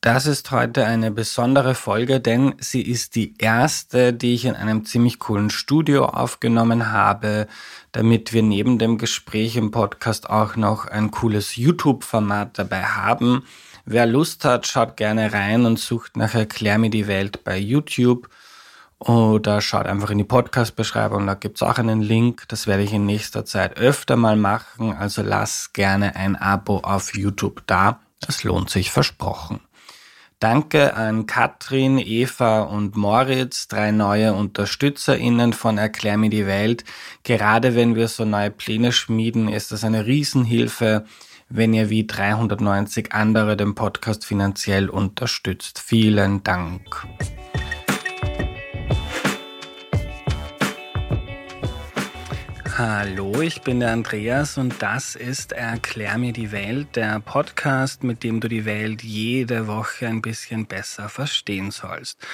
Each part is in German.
Das ist heute eine besondere Folge, denn sie ist die erste, die ich in einem ziemlich coolen Studio aufgenommen habe, damit wir neben dem Gespräch im Podcast auch noch ein cooles YouTube-Format dabei haben. Wer Lust hat, schaut gerne rein und sucht nach Erklär mir die Welt bei YouTube oder schaut einfach in die Podcast-Beschreibung, da gibt's auch einen Link. Das werde ich in nächster Zeit öfter mal machen, also lass gerne ein Abo auf YouTube da. Das lohnt sich versprochen. Danke an Katrin, Eva und Moritz, drei neue UnterstützerInnen von Erklär mir die Welt. Gerade wenn wir so neue Pläne schmieden, ist das eine Riesenhilfe, wenn ihr wie 390 andere den Podcast finanziell unterstützt. Vielen Dank. Hallo, ich bin der Andreas und das ist Erklär mir die Welt, der Podcast, mit dem du die Welt jede Woche ein bisschen besser verstehen sollst.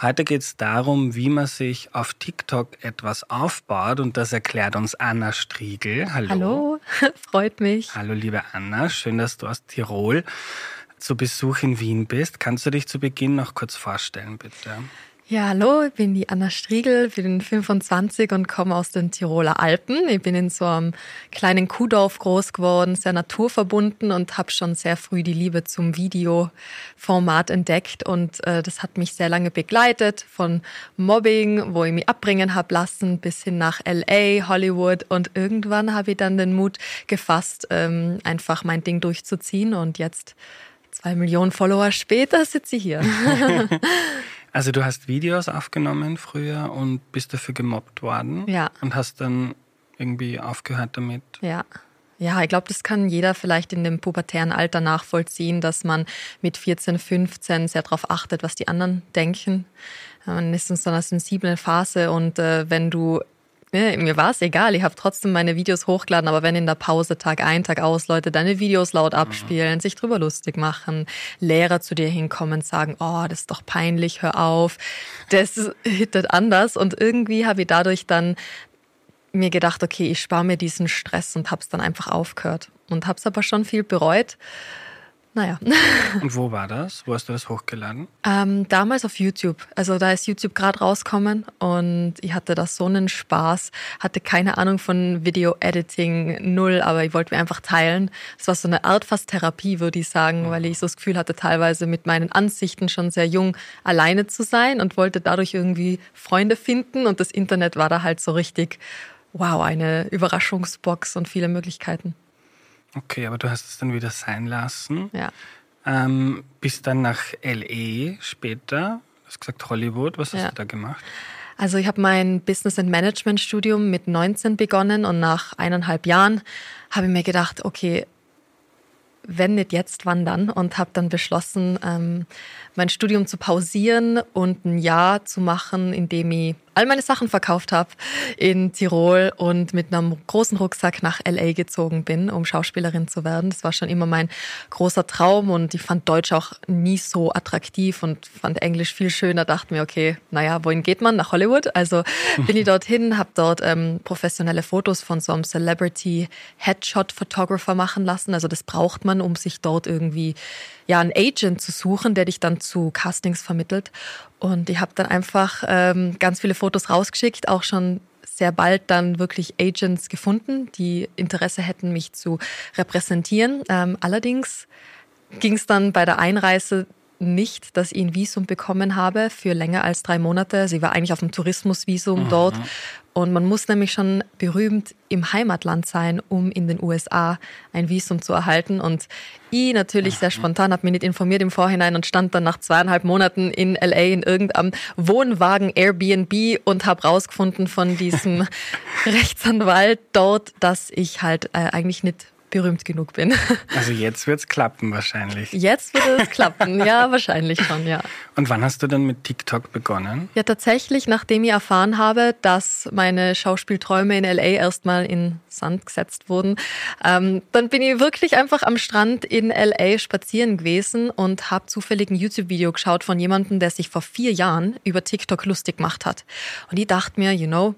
Heute geht es darum, wie man sich auf TikTok etwas aufbaut und das erklärt uns Anna Striegel. Hallo. Hallo, freut mich. Hallo, liebe Anna, schön, dass du aus Tirol zu Besuch in Wien bist. Kannst du dich zu Beginn noch kurz vorstellen, bitte? Ja, hallo, ich bin die Anna Striegel, bin 25 und komme aus den Tiroler Alpen. Ich bin in so einem kleinen Kuhdorf groß geworden, sehr naturverbunden und habe schon sehr früh die Liebe zum Videoformat entdeckt und äh, das hat mich sehr lange begleitet, von Mobbing, wo ich mich abbringen habe lassen, bis hin nach LA, Hollywood und irgendwann habe ich dann den Mut gefasst, ähm, einfach mein Ding durchzuziehen und jetzt zwei Millionen Follower später sitze ich hier. Also du hast Videos aufgenommen früher und bist dafür gemobbt worden. Ja. Und hast dann irgendwie aufgehört damit. Ja. Ja, ich glaube, das kann jeder vielleicht in dem pubertären Alter nachvollziehen, dass man mit 14, 15 sehr darauf achtet, was die anderen denken. Man ist in so einer sensiblen Phase und äh, wenn du ja, mir war es egal, ich habe trotzdem meine Videos hochgeladen, aber wenn in der Pause Tag ein, Tag aus Leute deine Videos laut mhm. abspielen, mhm. sich drüber lustig machen, Lehrer zu dir hinkommen, sagen, oh, das ist doch peinlich, hör auf, das hittet anders und irgendwie habe ich dadurch dann mir gedacht, okay, ich spare mir diesen Stress und habe es dann einfach aufgehört und habe es aber schon viel bereut naja. Und wo war das? Wo hast du das hochgeladen? Ähm, damals auf YouTube. Also da ist YouTube gerade rausgekommen und ich hatte da so einen Spaß, hatte keine Ahnung von Video-Editing, null, aber ich wollte mir einfach teilen. Es war so eine Art fast Therapie, würde ich sagen, weil ich so das Gefühl hatte, teilweise mit meinen Ansichten schon sehr jung alleine zu sein und wollte dadurch irgendwie Freunde finden und das Internet war da halt so richtig, wow, eine Überraschungsbox und viele Möglichkeiten. Okay, aber du hast es dann wieder sein lassen. Ja. Ähm, bist dann nach LE später, du hast gesagt Hollywood, was hast ja. du da gemacht? Also ich habe mein Business and Management Studium mit 19 begonnen und nach eineinhalb Jahren habe ich mir gedacht, okay, wenn nicht jetzt, wann dann? Und habe dann beschlossen, ähm, mein Studium zu pausieren und ein Jahr zu machen, in dem ich all meine Sachen verkauft habe in Tirol und mit einem großen Rucksack nach LA gezogen bin, um Schauspielerin zu werden. Das war schon immer mein großer Traum und ich fand Deutsch auch nie so attraktiv und fand Englisch viel schöner. Dachte mir, okay, naja, wohin geht man? Nach Hollywood. Also bin ich dorthin, habe dort ähm, professionelle Fotos von so einem Celebrity Headshot Photographer machen lassen. Also das braucht man, um sich dort irgendwie ja einen Agent zu suchen, der dich dann zu Castings vermittelt. Und ich habe dann einfach ähm, ganz viele Fotos rausgeschickt, auch schon sehr bald dann wirklich Agents gefunden, die Interesse hätten, mich zu repräsentieren. Ähm, allerdings ging es dann bei der Einreise nicht, dass ich ein Visum bekommen habe für länger als drei Monate. Sie war eigentlich auf dem Tourismusvisum mhm. dort und man muss nämlich schon berühmt im Heimatland sein, um in den USA ein Visum zu erhalten. Und ich natürlich sehr spontan, habe mich nicht informiert im Vorhinein und stand dann nach zweieinhalb Monaten in LA in irgendeinem Wohnwagen Airbnb und habe rausgefunden von diesem Rechtsanwalt dort, dass ich halt äh, eigentlich nicht berühmt genug bin. Also jetzt wird es klappen wahrscheinlich. Jetzt wird es klappen, ja, wahrscheinlich schon, ja. Und wann hast du dann mit TikTok begonnen? Ja, tatsächlich, nachdem ich erfahren habe, dass meine Schauspielträume in LA erstmal in Sand gesetzt wurden, ähm, dann bin ich wirklich einfach am Strand in LA spazieren gewesen und habe zufällig ein YouTube-Video geschaut von jemandem, der sich vor vier Jahren über TikTok lustig gemacht hat. Und ich dachte mir, you know,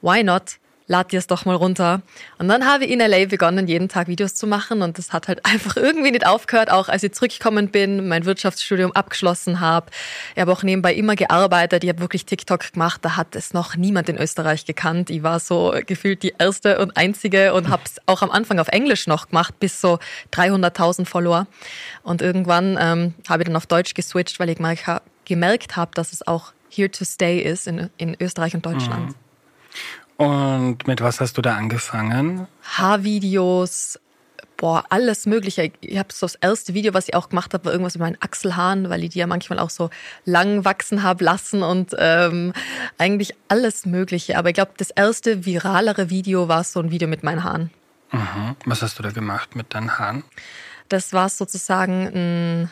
why not? Lad dir es doch mal runter. Und dann habe ich in LA begonnen, jeden Tag Videos zu machen und das hat halt einfach irgendwie nicht aufgehört, auch als ich zurückgekommen bin, mein Wirtschaftsstudium abgeschlossen habe. Ich habe auch nebenbei immer gearbeitet, ich habe wirklich TikTok gemacht, da hat es noch niemand in Österreich gekannt. Ich war so gefühlt die erste und einzige und habe es auch am Anfang auf Englisch noch gemacht, bis so 300.000 Follower. Und irgendwann ähm, habe ich dann auf Deutsch geswitcht, weil ich gemerkt habe, dass es auch here to stay ist in, in Österreich und Deutschland. Mhm. Und mit was hast du da angefangen? Haarvideos, boah, alles Mögliche. Ich habe so das erste Video, was ich auch gemacht habe, war irgendwas mit meinen Achselhaaren, weil ich die ja manchmal auch so lang wachsen habe lassen und ähm, eigentlich alles Mögliche. Aber ich glaube, das erste viralere Video war so ein Video mit meinen Haaren. Mhm. Was hast du da gemacht mit deinen Haaren? Das war sozusagen ein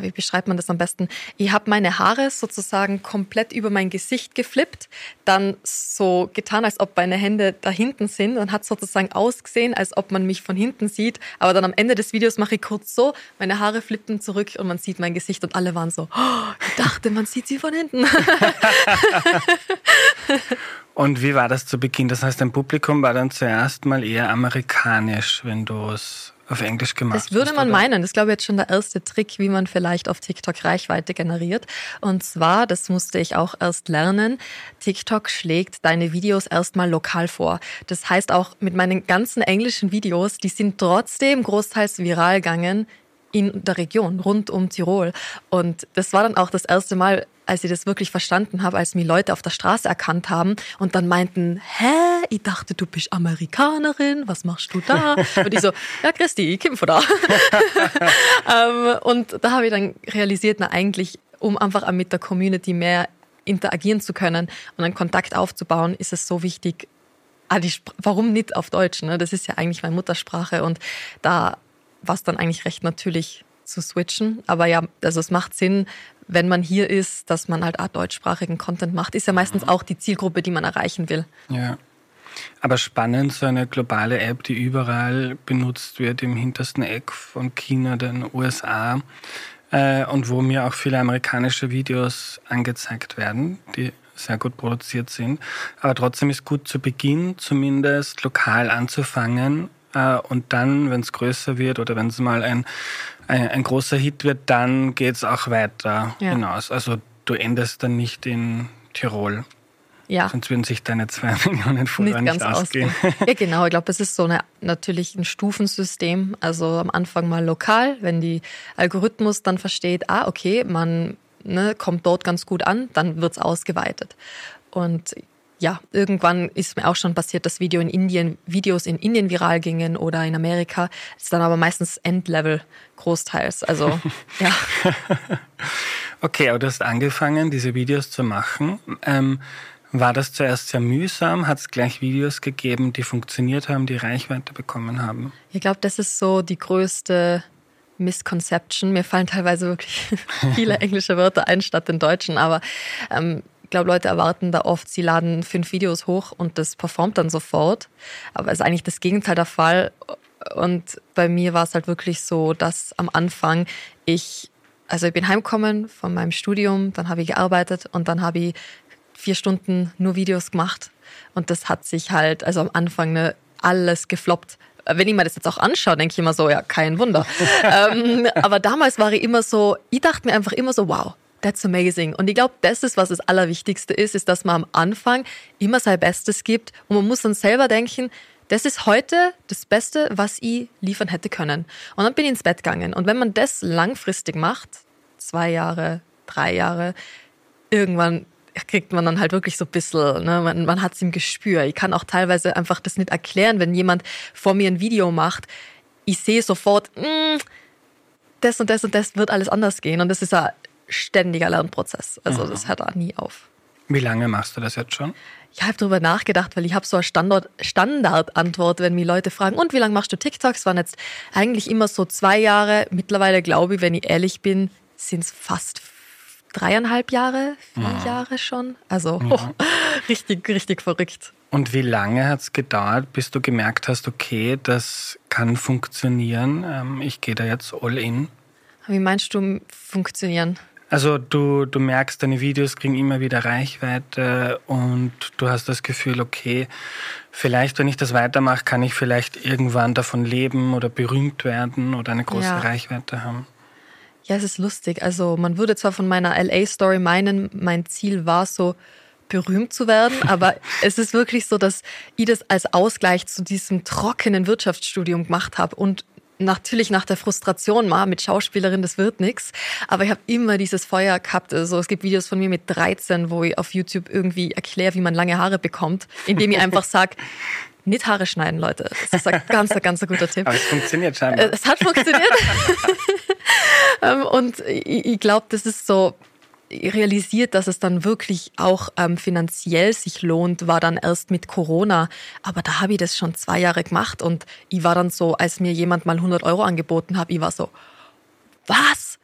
wie beschreibt man das am besten? Ich habe meine Haare sozusagen komplett über mein Gesicht geflippt, dann so getan, als ob meine Hände da hinten sind und hat sozusagen ausgesehen, als ob man mich von hinten sieht. Aber dann am Ende des Videos mache ich kurz so, meine Haare flippen zurück und man sieht mein Gesicht und alle waren so, oh, ich dachte, man sieht sie von hinten. und wie war das zu Beginn? Das heißt, dein Publikum war dann zuerst mal eher amerikanisch, wenn du es auf Englisch gemacht. Das würde man meinen. Das ist, glaube ich, jetzt schon der erste Trick, wie man vielleicht auf TikTok Reichweite generiert. Und zwar, das musste ich auch erst lernen, TikTok schlägt deine Videos erstmal lokal vor. Das heißt auch mit meinen ganzen englischen Videos, die sind trotzdem großteils viral gegangen in der Region rund um Tirol. Und das war dann auch das erste Mal, als ich das wirklich verstanden habe, als mich Leute auf der Straße erkannt haben und dann meinten, hä, ich dachte, du bist Amerikanerin, was machst du da? Und ich so, ja Christi, ich komme von da. Ähm, und da habe ich dann realisiert, na eigentlich, um einfach mit der Community mehr interagieren zu können und einen Kontakt aufzubauen, ist es so wichtig, ah, warum nicht auf Deutsch? Ne? Das ist ja eigentlich meine Muttersprache und da war es dann eigentlich recht natürlich zu switchen. Aber ja, also es macht Sinn, wenn man hier ist, dass man halt auch deutschsprachigen Content macht. Ist ja meistens auch die Zielgruppe, die man erreichen will. Ja. Aber spannend, so eine globale App, die überall benutzt wird, im hintersten Eck von China, den USA, äh, und wo mir auch viele amerikanische Videos angezeigt werden, die sehr gut produziert sind. Aber trotzdem ist gut zu Beginn zumindest lokal anzufangen äh, und dann, wenn es größer wird oder wenn es mal ein, ein, ein, großer Hit wird, dann geht es auch weiter ja. hinaus. Also du endest dann nicht in Tirol. Ja. Sonst würden sich deine zwei Millionen Follower nicht, nicht ausgehen. ausgehen. Ja, genau. Ich glaube, es ist so eine, natürlich ein Stufensystem. Also am Anfang mal lokal, wenn die Algorithmus dann versteht, ah, okay, man ne, kommt dort ganz gut an, dann wird es ausgeweitet. Und ja, irgendwann ist mir auch schon passiert, dass Video in Indien, Videos in Indien viral gingen oder in Amerika. Das ist dann aber meistens Endlevel großteils. Also, ja. Okay, aber du hast angefangen, diese Videos zu machen. Ähm, war das zuerst sehr mühsam? Hat es gleich Videos gegeben, die funktioniert haben, die Reichweite bekommen haben? Ich glaube, das ist so die größte Misconception. Mir fallen teilweise wirklich viele englische Wörter ein statt den deutschen, aber ähm, glaube, Leute erwarten da oft, sie laden fünf Videos hoch und das performt dann sofort. Aber es ist eigentlich das Gegenteil der Fall. Und bei mir war es halt wirklich so, dass am Anfang ich, also ich bin heimgekommen von meinem Studium, dann habe ich gearbeitet und dann habe ich vier Stunden nur Videos gemacht. Und das hat sich halt, also am Anfang ne, alles gefloppt wenn ich mir das jetzt auch anschaue, denke ich immer so, ja, kein Wunder. ähm, aber damals war ich immer so, ich dachte mir einfach immer so, wow, That's amazing. Und ich glaube, das ist, was das Allerwichtigste ist, ist, dass man am Anfang immer sein Bestes gibt und man muss dann selber denken, das ist heute das Beste, was ich liefern hätte können. Und dann bin ich ins Bett gegangen. Und wenn man das langfristig macht, zwei Jahre, drei Jahre, irgendwann kriegt man dann halt wirklich so ein bisschen, ne, man, man hat es im Gespür. Ich kann auch teilweise einfach das nicht erklären, wenn jemand vor mir ein Video macht. Ich sehe sofort, mm, das und das und das wird alles anders gehen. Und das ist ja ständiger Lernprozess. Also mhm. das hört auch nie auf. Wie lange machst du das jetzt schon? Ich habe darüber nachgedacht, weil ich habe so eine Standard, Standardantwort, wenn mich Leute fragen, und wie lange machst du TikToks? Es waren jetzt eigentlich immer so zwei Jahre. Mittlerweile glaube ich, wenn ich ehrlich bin, sind es fast dreieinhalb Jahre, vier ja. Jahre schon. Also ja. oh, richtig, richtig verrückt. Und wie lange hat es gedauert, bis du gemerkt hast, okay, das kann funktionieren, ähm, ich gehe da jetzt all in? Wie meinst du funktionieren? Also du, du merkst, deine Videos kriegen immer wieder Reichweite und du hast das Gefühl, okay, vielleicht, wenn ich das weitermache, kann ich vielleicht irgendwann davon leben oder berühmt werden oder eine große ja. Reichweite haben. Ja, es ist lustig. Also man würde zwar von meiner LA-Story meinen, mein Ziel war so, berühmt zu werden, aber es ist wirklich so, dass ich das als Ausgleich zu diesem trockenen Wirtschaftsstudium gemacht habe und natürlich nach der Frustration mal mit Schauspielerin, das wird nichts. Aber ich habe immer dieses Feuer gehabt. Also es gibt Videos von mir mit 13, wo ich auf YouTube irgendwie erkläre, wie man lange Haare bekommt, indem ich einfach sage, nicht Haare schneiden, Leute. Das ist ein ganz, ganz guter Tipp. Aber es funktioniert scheinbar. Es hat funktioniert. Ähm, und ich glaube, das ist so, realisiert, dass es dann wirklich auch ähm, finanziell sich lohnt, war dann erst mit Corona. Aber da habe ich das schon zwei Jahre gemacht und ich war dann so, als mir jemand mal 100 Euro angeboten hat, ich war so, was?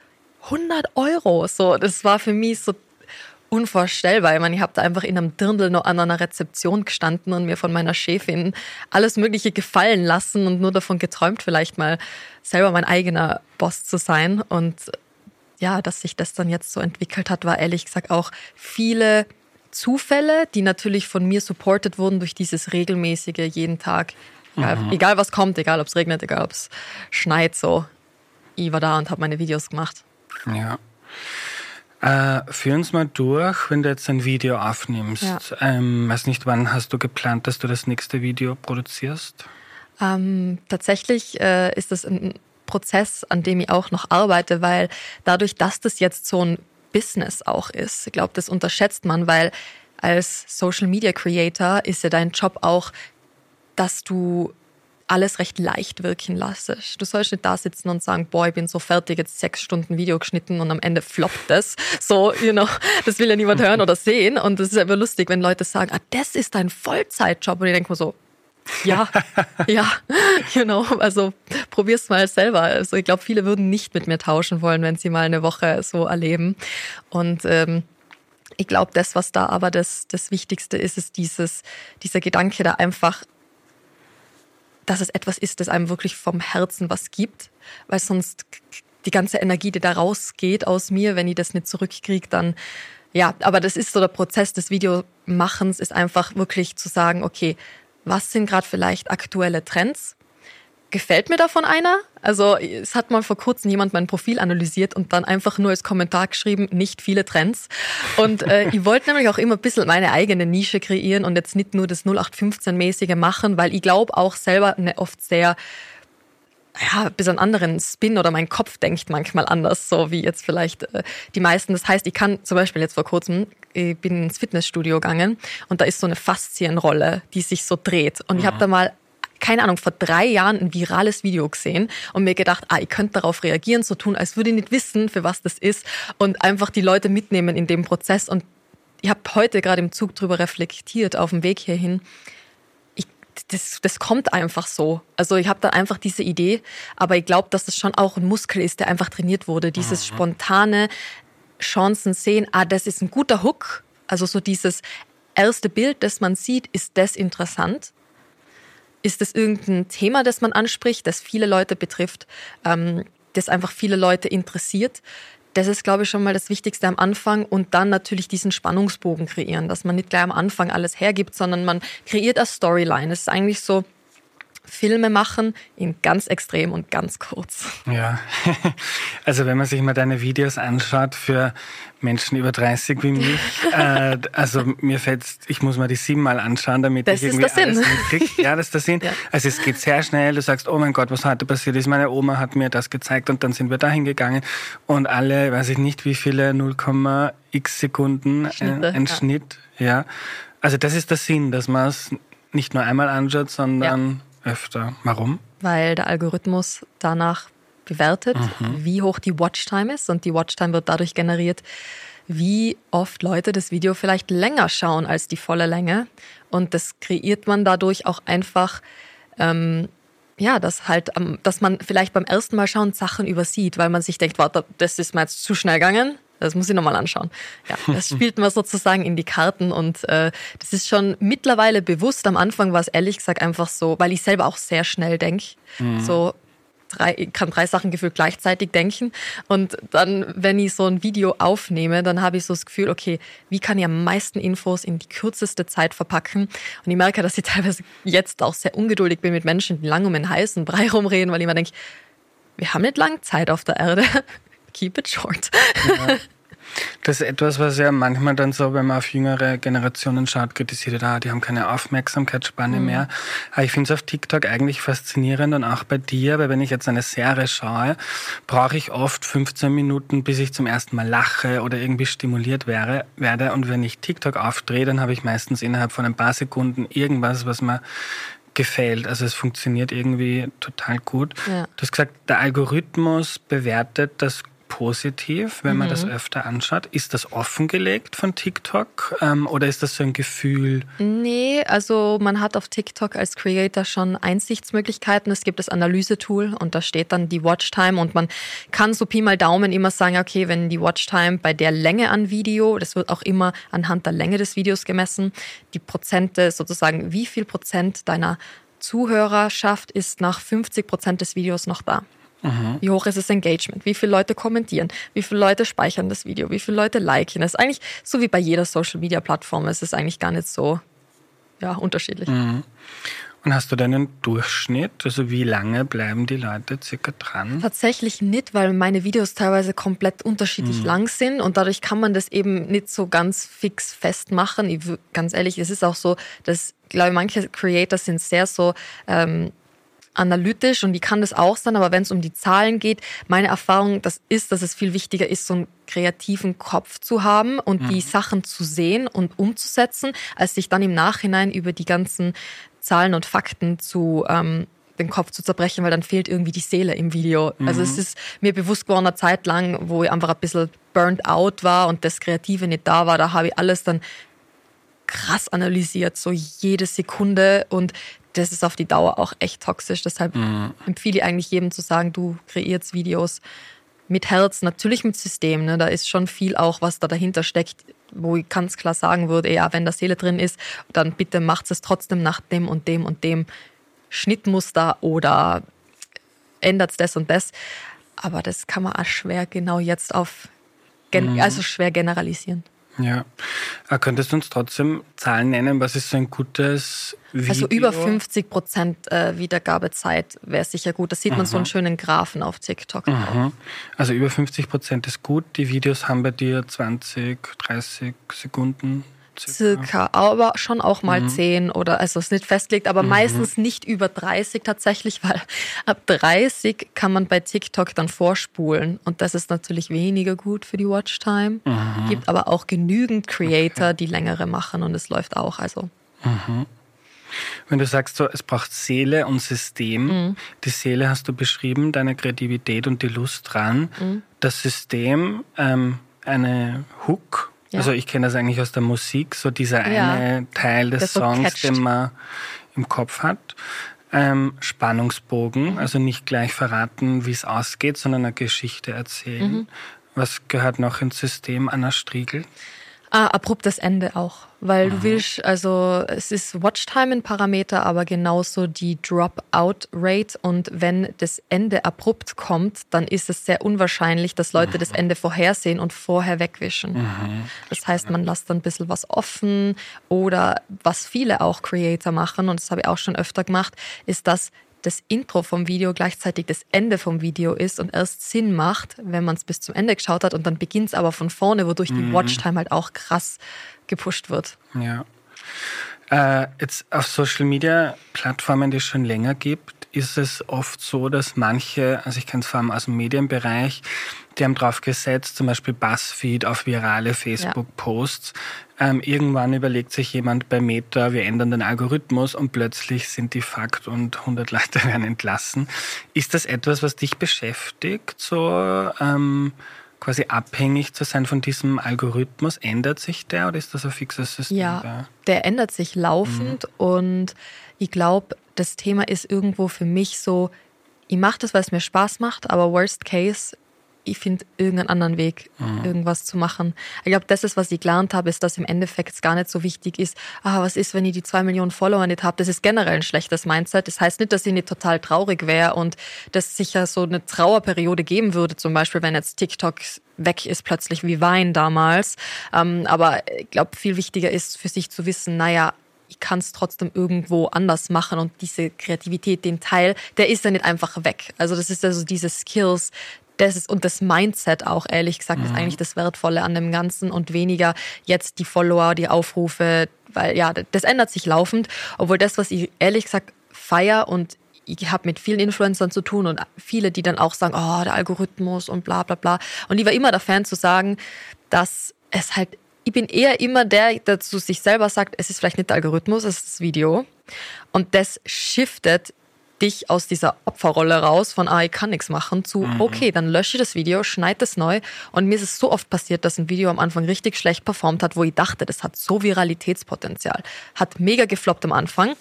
100 Euro? So, das war für mich so unvorstellbar. Ich meine, ich habe da einfach in einem Dirndl noch an einer Rezeption gestanden und mir von meiner Chefin alles Mögliche gefallen lassen und nur davon geträumt, vielleicht mal selber mein eigener Boss zu sein. Und ja, dass sich das dann jetzt so entwickelt hat, war ehrlich gesagt auch viele Zufälle, die natürlich von mir supported wurden durch dieses regelmäßige jeden Tag. Mhm. Egal was kommt, egal ob es regnet, egal ob es schneit, so. Ich war da und habe meine Videos gemacht. Ja. Äh, führ uns mal durch, wenn du jetzt ein Video aufnimmst. Ja. Ähm, weiß nicht, wann hast du geplant, dass du das nächste Video produzierst? Ähm, tatsächlich äh, ist das ein Prozess, an dem ich auch noch arbeite, weil dadurch, dass das jetzt so ein Business auch ist, ich glaube, das unterschätzt man, weil als Social Media Creator ist ja dein Job auch, dass du alles recht leicht wirken lässt. Du sollst nicht da sitzen und sagen, boah, ich bin so fertig, jetzt sechs Stunden Video geschnitten und am Ende floppt das. So, you know, das will ja niemand hören oder sehen. Und das ist ja immer lustig, wenn Leute sagen, ah, das ist dein Vollzeitjob. Und ich denke mir so, ja, ja, genau. Also probier's mal selber. Also ich glaube, viele würden nicht mit mir tauschen wollen, wenn sie mal eine Woche so erleben. Und ähm, ich glaube, das, was da aber das, das Wichtigste ist, ist dieses, dieser Gedanke da einfach, dass es etwas ist, das einem wirklich vom Herzen was gibt, weil sonst die ganze Energie, die da rausgeht aus mir, wenn ich das nicht zurückkriege, dann ja, aber das ist so der Prozess des Videomachens, ist einfach wirklich zu sagen, okay, was sind gerade vielleicht aktuelle Trends? Gefällt mir davon einer? Also es hat mal vor kurzem jemand mein Profil analysiert und dann einfach nur als Kommentar geschrieben, nicht viele Trends. Und äh, ich wollte nämlich auch immer ein bisschen meine eigene Nische kreieren und jetzt nicht nur das 0815-mäßige machen, weil ich glaube auch selber eine oft sehr ja, ein bisschen anderen Spin oder mein Kopf denkt manchmal anders, so wie jetzt vielleicht äh, die meisten. Das heißt, ich kann zum Beispiel jetzt vor kurzem, ich bin ins Fitnessstudio gegangen und da ist so eine Faszienrolle, die sich so dreht. Und mhm. ich habe da mal keine Ahnung, vor drei Jahren ein virales Video gesehen und mir gedacht, ah, ich könnte darauf reagieren, so tun, als würde ich nicht wissen, für was das ist und einfach die Leute mitnehmen in dem Prozess. Und ich habe heute gerade im Zug drüber reflektiert auf dem Weg hierhin das, das kommt einfach so. Also ich habe dann einfach diese Idee, aber ich glaube, dass das schon auch ein Muskel ist, der einfach trainiert wurde. Dieses mhm. spontane Chancen sehen, ah, das ist ein guter Hook. Also so dieses erste Bild, das man sieht, ist das interessant? Ist das irgendein Thema, das man anspricht, das viele Leute betrifft, ähm, das einfach viele Leute interessiert? Das ist, glaube ich, schon mal das Wichtigste am Anfang und dann natürlich diesen Spannungsbogen kreieren, dass man nicht gleich am Anfang alles hergibt, sondern man kreiert eine Storyline. Es ist eigentlich so, Filme machen in ganz extrem und ganz kurz. Ja, also wenn man sich mal deine Videos anschaut für Menschen über 30 wie mich, äh, also mir fällt ich muss mal die siebenmal anschauen, damit das ich irgendwie alles mitkriege. Ja, das ist der Sinn. Ja. Also es geht sehr schnell, du sagst, oh mein Gott, was heute passiert ist, meine Oma hat mir das gezeigt und dann sind wir dahin gegangen und alle, weiß ich nicht wie viele, 0,x Sekunden äh, Schnitte, ein ja. Schnitt, ja. Also das ist der Sinn, dass man es nicht nur einmal anschaut, sondern öfter. Warum? Weil der Algorithmus danach bewertet, mhm. wie hoch die Watchtime ist und die Watchtime wird dadurch generiert, wie oft Leute das Video vielleicht länger schauen als die volle Länge. Und das kreiert man dadurch auch einfach, ähm, ja, dass halt, dass man vielleicht beim ersten Mal schauen Sachen übersieht, weil man sich denkt, warte, das ist mir jetzt zu schnell gegangen. Das muss ich nochmal anschauen. Ja, das spielt man sozusagen in die Karten und äh, das ist schon mittlerweile bewusst. Am Anfang war es ehrlich gesagt einfach so, weil ich selber auch sehr schnell denke. Mhm. So, drei, ich kann drei Sachen gefühlt gleichzeitig denken. Und dann, wenn ich so ein Video aufnehme, dann habe ich so das Gefühl, okay, wie kann ich am meisten Infos in die kürzeste Zeit verpacken? Und ich merke, dass ich teilweise jetzt auch sehr ungeduldig bin mit Menschen, die lang um einen heißen Brei rumreden, weil ich mir denke, wir haben nicht lange Zeit auf der Erde. Keep it short. Ja. Das ist etwas, was ja manchmal dann so, wenn man auf jüngere Generationen schaut, kritisiert ah, die haben keine Aufmerksamkeitsspanne mhm. mehr. Aber ich finde es auf TikTok eigentlich faszinierend und auch bei dir, weil wenn ich jetzt eine Serie schaue, brauche ich oft 15 Minuten, bis ich zum ersten Mal lache oder irgendwie stimuliert wäre, werde. Und wenn ich TikTok aufdrehe, dann habe ich meistens innerhalb von ein paar Sekunden irgendwas, was mir gefällt. Also es funktioniert irgendwie total gut. Ja. Du hast gesagt, der Algorithmus bewertet das positiv, wenn man mhm. das öfter anschaut. Ist das offengelegt von TikTok ähm, oder ist das so ein Gefühl? Nee, also man hat auf TikTok als Creator schon Einsichtsmöglichkeiten. Es gibt das Analyse-Tool und da steht dann die Watchtime und man kann so Pi mal Daumen immer sagen, okay, wenn die Watchtime bei der Länge an Video, das wird auch immer anhand der Länge des Videos gemessen, die Prozente sozusagen, wie viel Prozent deiner Zuhörerschaft ist nach 50 Prozent des Videos noch da. Mhm. Wie hoch ist das Engagement? Wie viele Leute kommentieren? Wie viele Leute speichern das Video? Wie viele Leute liken es? Eigentlich so wie bei jeder Social Media Plattform. Es ist eigentlich gar nicht so ja, unterschiedlich. Mhm. Und hast du denn einen Durchschnitt? Also wie lange bleiben die Leute circa dran? Tatsächlich nicht, weil meine Videos teilweise komplett unterschiedlich mhm. lang sind und dadurch kann man das eben nicht so ganz fix festmachen. Ich, ganz ehrlich, es ist auch so, dass, glaube ich, manche Creators sind sehr so ähm, analytisch und die kann das auch sein, aber wenn es um die Zahlen geht, meine Erfahrung das ist, dass es viel wichtiger ist, so einen kreativen Kopf zu haben und mhm. die Sachen zu sehen und umzusetzen, als sich dann im Nachhinein über die ganzen Zahlen und Fakten zu ähm, den Kopf zu zerbrechen, weil dann fehlt irgendwie die Seele im Video. Mhm. Also es mhm. ist mir bewusst geworden, eine Zeit lang, wo ich einfach ein bisschen burnt out war und das Kreative nicht da war, da habe ich alles dann krass analysiert, so jede Sekunde und das ist auf die Dauer auch echt toxisch. Deshalb mhm. empfehle ich eigentlich jedem zu sagen, du kreierst Videos mit Herz, natürlich mit System. Ne? Da ist schon viel auch, was da dahinter steckt, wo ich ganz klar sagen würde, ja, wenn da Seele drin ist, dann bitte macht es trotzdem nach dem und dem und dem Schnittmuster oder ändert es das und das. Aber das kann man auch schwer genau jetzt auf, mhm. also schwer generalisieren. Ja. Äh, könntest du uns trotzdem Zahlen nennen? Was ist so ein gutes Video? Also über 50 Prozent äh, Wiedergabezeit wäre sicher gut. Da sieht man Aha. so einen schönen Graphen auf TikTok. Aha. Also über 50 Prozent ist gut. Die Videos haben bei dir 20, 30 Sekunden circa, aber schon auch mal mhm. 10 oder also es ist nicht festgelegt, aber mhm. meistens nicht über 30 tatsächlich, weil ab 30 kann man bei TikTok dann vorspulen und das ist natürlich weniger gut für die Watchtime. Mhm. Gibt aber auch genügend Creator, okay. die längere machen und es läuft auch. Also. Mhm. Wenn du sagst, so, es braucht Seele und System, mhm. die Seele hast du beschrieben, deine Kreativität und die Lust dran. Mhm. Das System, ähm, eine Hook ja. Also ich kenne das eigentlich aus der Musik, so dieser eine ja. Teil des Songs, so den man im Kopf hat. Ähm, Spannungsbogen, mhm. also nicht gleich verraten, wie es ausgeht, sondern eine Geschichte erzählen. Mhm. Was gehört noch ins System, Anna Striegel? Ah, abruptes Ende auch, weil Aha. du willst, also es ist Watchtime ein Parameter, aber genauso die Dropout-Rate und wenn das Ende abrupt kommt, dann ist es sehr unwahrscheinlich, dass Leute Aha. das Ende vorhersehen und vorher wegwischen. Aha. Das heißt, man lässt dann ein bisschen was offen oder was viele auch Creator machen und das habe ich auch schon öfter gemacht, ist, dass das Intro vom Video gleichzeitig das Ende vom Video ist und erst Sinn macht, wenn man es bis zum Ende geschaut hat und dann beginnt es aber von vorne, wodurch mhm. die Watchtime halt auch krass gepusht wird. Ja. Äh, jetzt auf Social Media Plattformen, die es schon länger gibt, ist es oft so, dass manche, also ich kenne es vor allem aus dem Medienbereich, die haben drauf gesetzt, zum Beispiel Buzzfeed auf virale Facebook-Posts. Ja. Ähm, irgendwann überlegt sich jemand bei Meta, wir ändern den Algorithmus und plötzlich sind die Fakt und 100 Leute werden entlassen. Ist das etwas, was dich beschäftigt, so ähm, quasi abhängig zu sein von diesem Algorithmus? Ändert sich der oder ist das ein fixes System? Ja, der ändert sich laufend mhm. und ich glaube, das Thema ist irgendwo für mich so, ich mache das, weil es mir Spaß macht, aber worst case, ich finde irgendeinen anderen Weg, mhm. irgendwas zu machen. Ich glaube, das ist, was ich gelernt habe, ist, dass im Endeffekt gar nicht so wichtig ist, ah, was ist, wenn ich die zwei Millionen Follower nicht habe? Das ist generell ein schlechtes Mindset. Das heißt nicht, dass ich nicht total traurig wäre und dass sicher so eine Trauerperiode geben würde, zum Beispiel, wenn jetzt TikTok weg ist plötzlich wie Wein damals. Ähm, aber ich glaube, viel wichtiger ist für sich zu wissen, naja, ich kann es trotzdem irgendwo anders machen und diese Kreativität, den Teil, der ist ja nicht einfach weg. Also das ist also diese Skills, das ist, und das Mindset auch, ehrlich gesagt, mhm. ist eigentlich das Wertvolle an dem Ganzen und weniger jetzt die Follower, die Aufrufe, weil ja, das ändert sich laufend. Obwohl das, was ich ehrlich gesagt feier und ich habe mit vielen Influencern zu tun und viele, die dann auch sagen, oh, der Algorithmus und bla bla bla. Und ich war immer der Fan zu sagen, dass es halt ich bin eher immer der, der zu sich selber sagt, es ist vielleicht nicht der Algorithmus, es ist das Video. Und das shiftet dich aus dieser Opferrolle raus von, ah, ich kann nichts machen, zu, mhm. okay, dann lösche ich das Video, schneide es neu. Und mir ist es so oft passiert, dass ein Video am Anfang richtig schlecht performt hat, wo ich dachte, das hat so Viralitätspotenzial. Hat mega gefloppt am Anfang.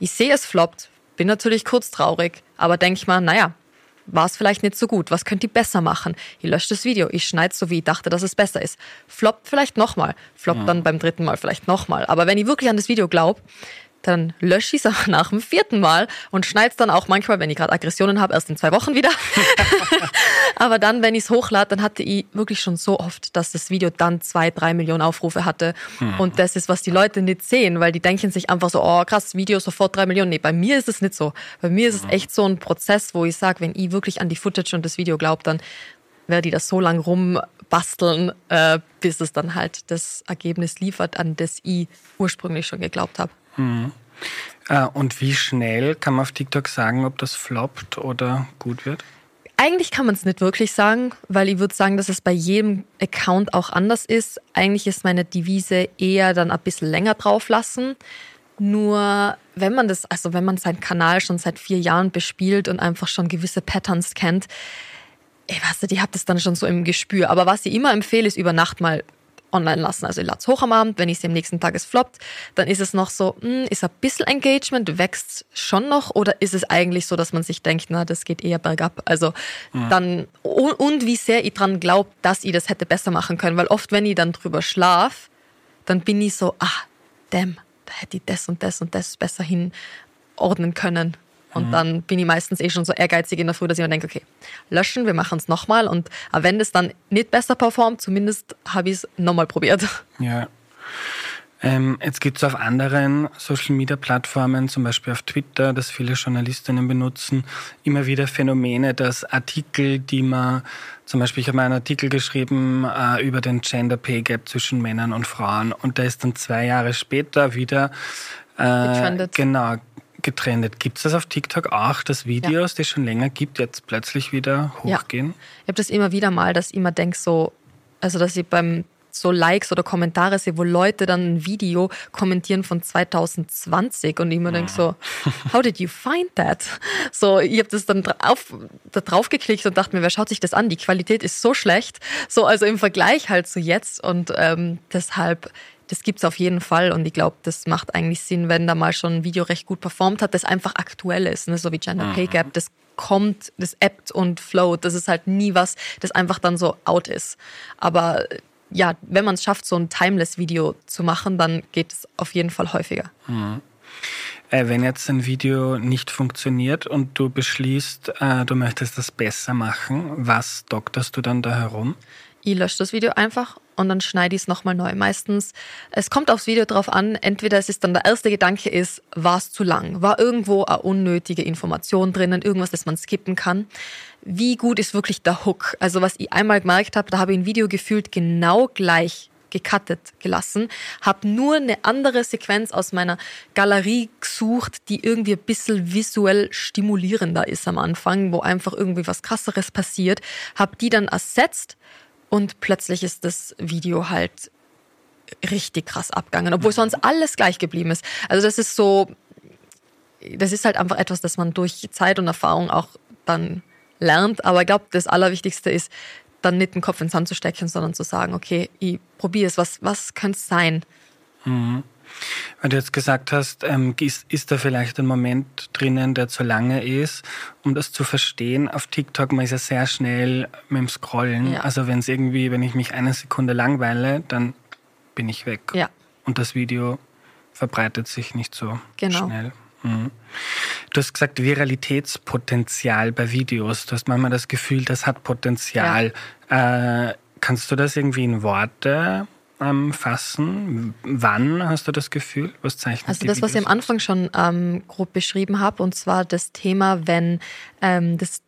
Ich sehe, es floppt, bin natürlich kurz traurig, aber denke ich mal, naja, war es vielleicht nicht so gut. Was könnt ihr besser machen? Ich lösche das Video, ich schneide so, wie ich dachte, dass es besser ist. Floppt vielleicht nochmal, floppt ja. dann beim dritten Mal vielleicht nochmal. Aber wenn ich wirklich an das Video glaube, dann lösche ich es nach dem vierten Mal und schneide es dann auch manchmal, wenn ich gerade Aggressionen habe, erst in zwei Wochen wieder. Aber dann, wenn ich es hochlade, dann hatte ich wirklich schon so oft, dass das Video dann zwei, drei Millionen Aufrufe hatte. Hm. Und das ist, was die Leute nicht sehen, weil die denken sich einfach so, oh krass, Video sofort drei Millionen. Nee, bei mir ist es nicht so. Bei mir ist es echt so ein Prozess, wo ich sage, wenn ich wirklich an die Footage und das Video glaube, dann werde ich das so lange rumbasteln, äh, bis es dann halt das Ergebnis liefert, an das ich ursprünglich schon geglaubt habe. Mhm. Äh, und wie schnell kann man auf TikTok sagen, ob das floppt oder gut wird? Eigentlich kann man es nicht wirklich sagen, weil ich würde sagen, dass es bei jedem Account auch anders ist. Eigentlich ist meine Devise eher dann ein bisschen länger drauf lassen. Nur wenn man das, also wenn man seinen Kanal schon seit vier Jahren bespielt und einfach schon gewisse Patterns kennt, ich weiß nicht, ich habe das dann schon so im Gespür. Aber was ich immer empfehle, ist über Nacht mal online lassen. Also ich lade es hoch am Abend, wenn ich es am nächsten Tag es floppt, dann ist es noch so, mh, hm, ist ein bisschen Engagement, wächst schon noch oder ist es eigentlich so, dass man sich denkt, na, das geht eher bergab. Also mhm. dann, und, und, wie sehr ich dran glaube, dass ich das hätte besser machen können, weil oft, wenn ich dann drüber schlaf, dann bin ich so, ah, damn, da hätte ich das und das und das besser hinordnen können. Und mhm. dann bin ich meistens eh schon so ehrgeizig in der Früh, dass ich mir denke, okay, löschen, wir machen es nochmal. Und wenn es dann nicht besser performt, zumindest habe ich es nochmal probiert. Ja. Ähm, jetzt gibt es auf anderen Social-Media-Plattformen, zum Beispiel auf Twitter, das viele Journalistinnen benutzen, immer wieder Phänomene, dass Artikel, die man, zum Beispiel, ich habe einen Artikel geschrieben äh, über den Gender Pay Gap zwischen Männern und Frauen und der ist dann zwei Jahre später wieder äh, genau getrennt. Gibt es das auf TikTok auch, dass Videos, ja. die es schon länger gibt, jetzt plötzlich wieder hochgehen? Ja. Ich habe das immer wieder mal, dass ich immer denke, so, also dass ich beim so Likes oder Kommentare sehe, wo Leute dann ein Video kommentieren von 2020 und ich mir denke so, how did you find that? So, ich habe das dann drauf, da drauf geklickt und dachte mir, wer schaut sich das an? Die Qualität ist so schlecht. So, also im Vergleich halt zu jetzt und ähm, deshalb das gibt es auf jeden Fall und ich glaube, das macht eigentlich Sinn, wenn da mal schon ein Video recht gut performt hat, das einfach aktuell ist, ne? so wie Gender Pay Gap, das kommt, das ebbt und float, das ist halt nie was, das einfach dann so out ist. Aber ja, wenn man es schafft, so ein Timeless-Video zu machen, dann geht es auf jeden Fall häufiger. Mhm. Äh, wenn jetzt ein Video nicht funktioniert und du beschließt, äh, du möchtest das besser machen, was dokterst du dann da herum? Ich lösche das Video einfach und dann schneide ich es nochmal neu. Meistens, es kommt aufs Video drauf an, entweder es ist dann der erste Gedanke ist, war es zu lang? War irgendwo eine unnötige Information drinnen, irgendwas, das man skippen kann? Wie gut ist wirklich der Hook? Also was ich einmal gemerkt habe, da habe ich ein Video gefühlt genau gleich gecuttet gelassen, habe nur eine andere Sequenz aus meiner Galerie gesucht, die irgendwie ein bisschen visuell stimulierender ist am Anfang, wo einfach irgendwie was krasseres passiert, habe die dann ersetzt und plötzlich ist das Video halt richtig krass abgegangen, obwohl sonst alles gleich geblieben ist. Also das ist so, das ist halt einfach etwas, das man durch Zeit und Erfahrung auch dann lernt. Aber ich glaube, das Allerwichtigste ist, dann nicht den Kopf ins Sand zu stecken, sondern zu sagen, okay, ich probiere es, was, was könnte es sein? Mhm. Weil du jetzt gesagt hast, ähm, ist, ist da vielleicht ein Moment drinnen, der zu lange ist, um das zu verstehen. Auf TikTok, man ist ja sehr schnell mit dem Scrollen. Ja. Also wenn es irgendwie, wenn ich mich eine Sekunde langweile, dann bin ich weg. Ja. Und das Video verbreitet sich nicht so genau. schnell. Mhm. Du hast gesagt, Viralitätspotenzial bei Videos. Du hast manchmal das Gefühl, das hat Potenzial. Ja. Äh, kannst du das irgendwie in Worte ähm, fassen? Wann hast du das Gefühl? Was zeichnet Also das, Videos was ich am Anfang schon ähm, grob beschrieben habe, und zwar das Thema, wenn ähm, das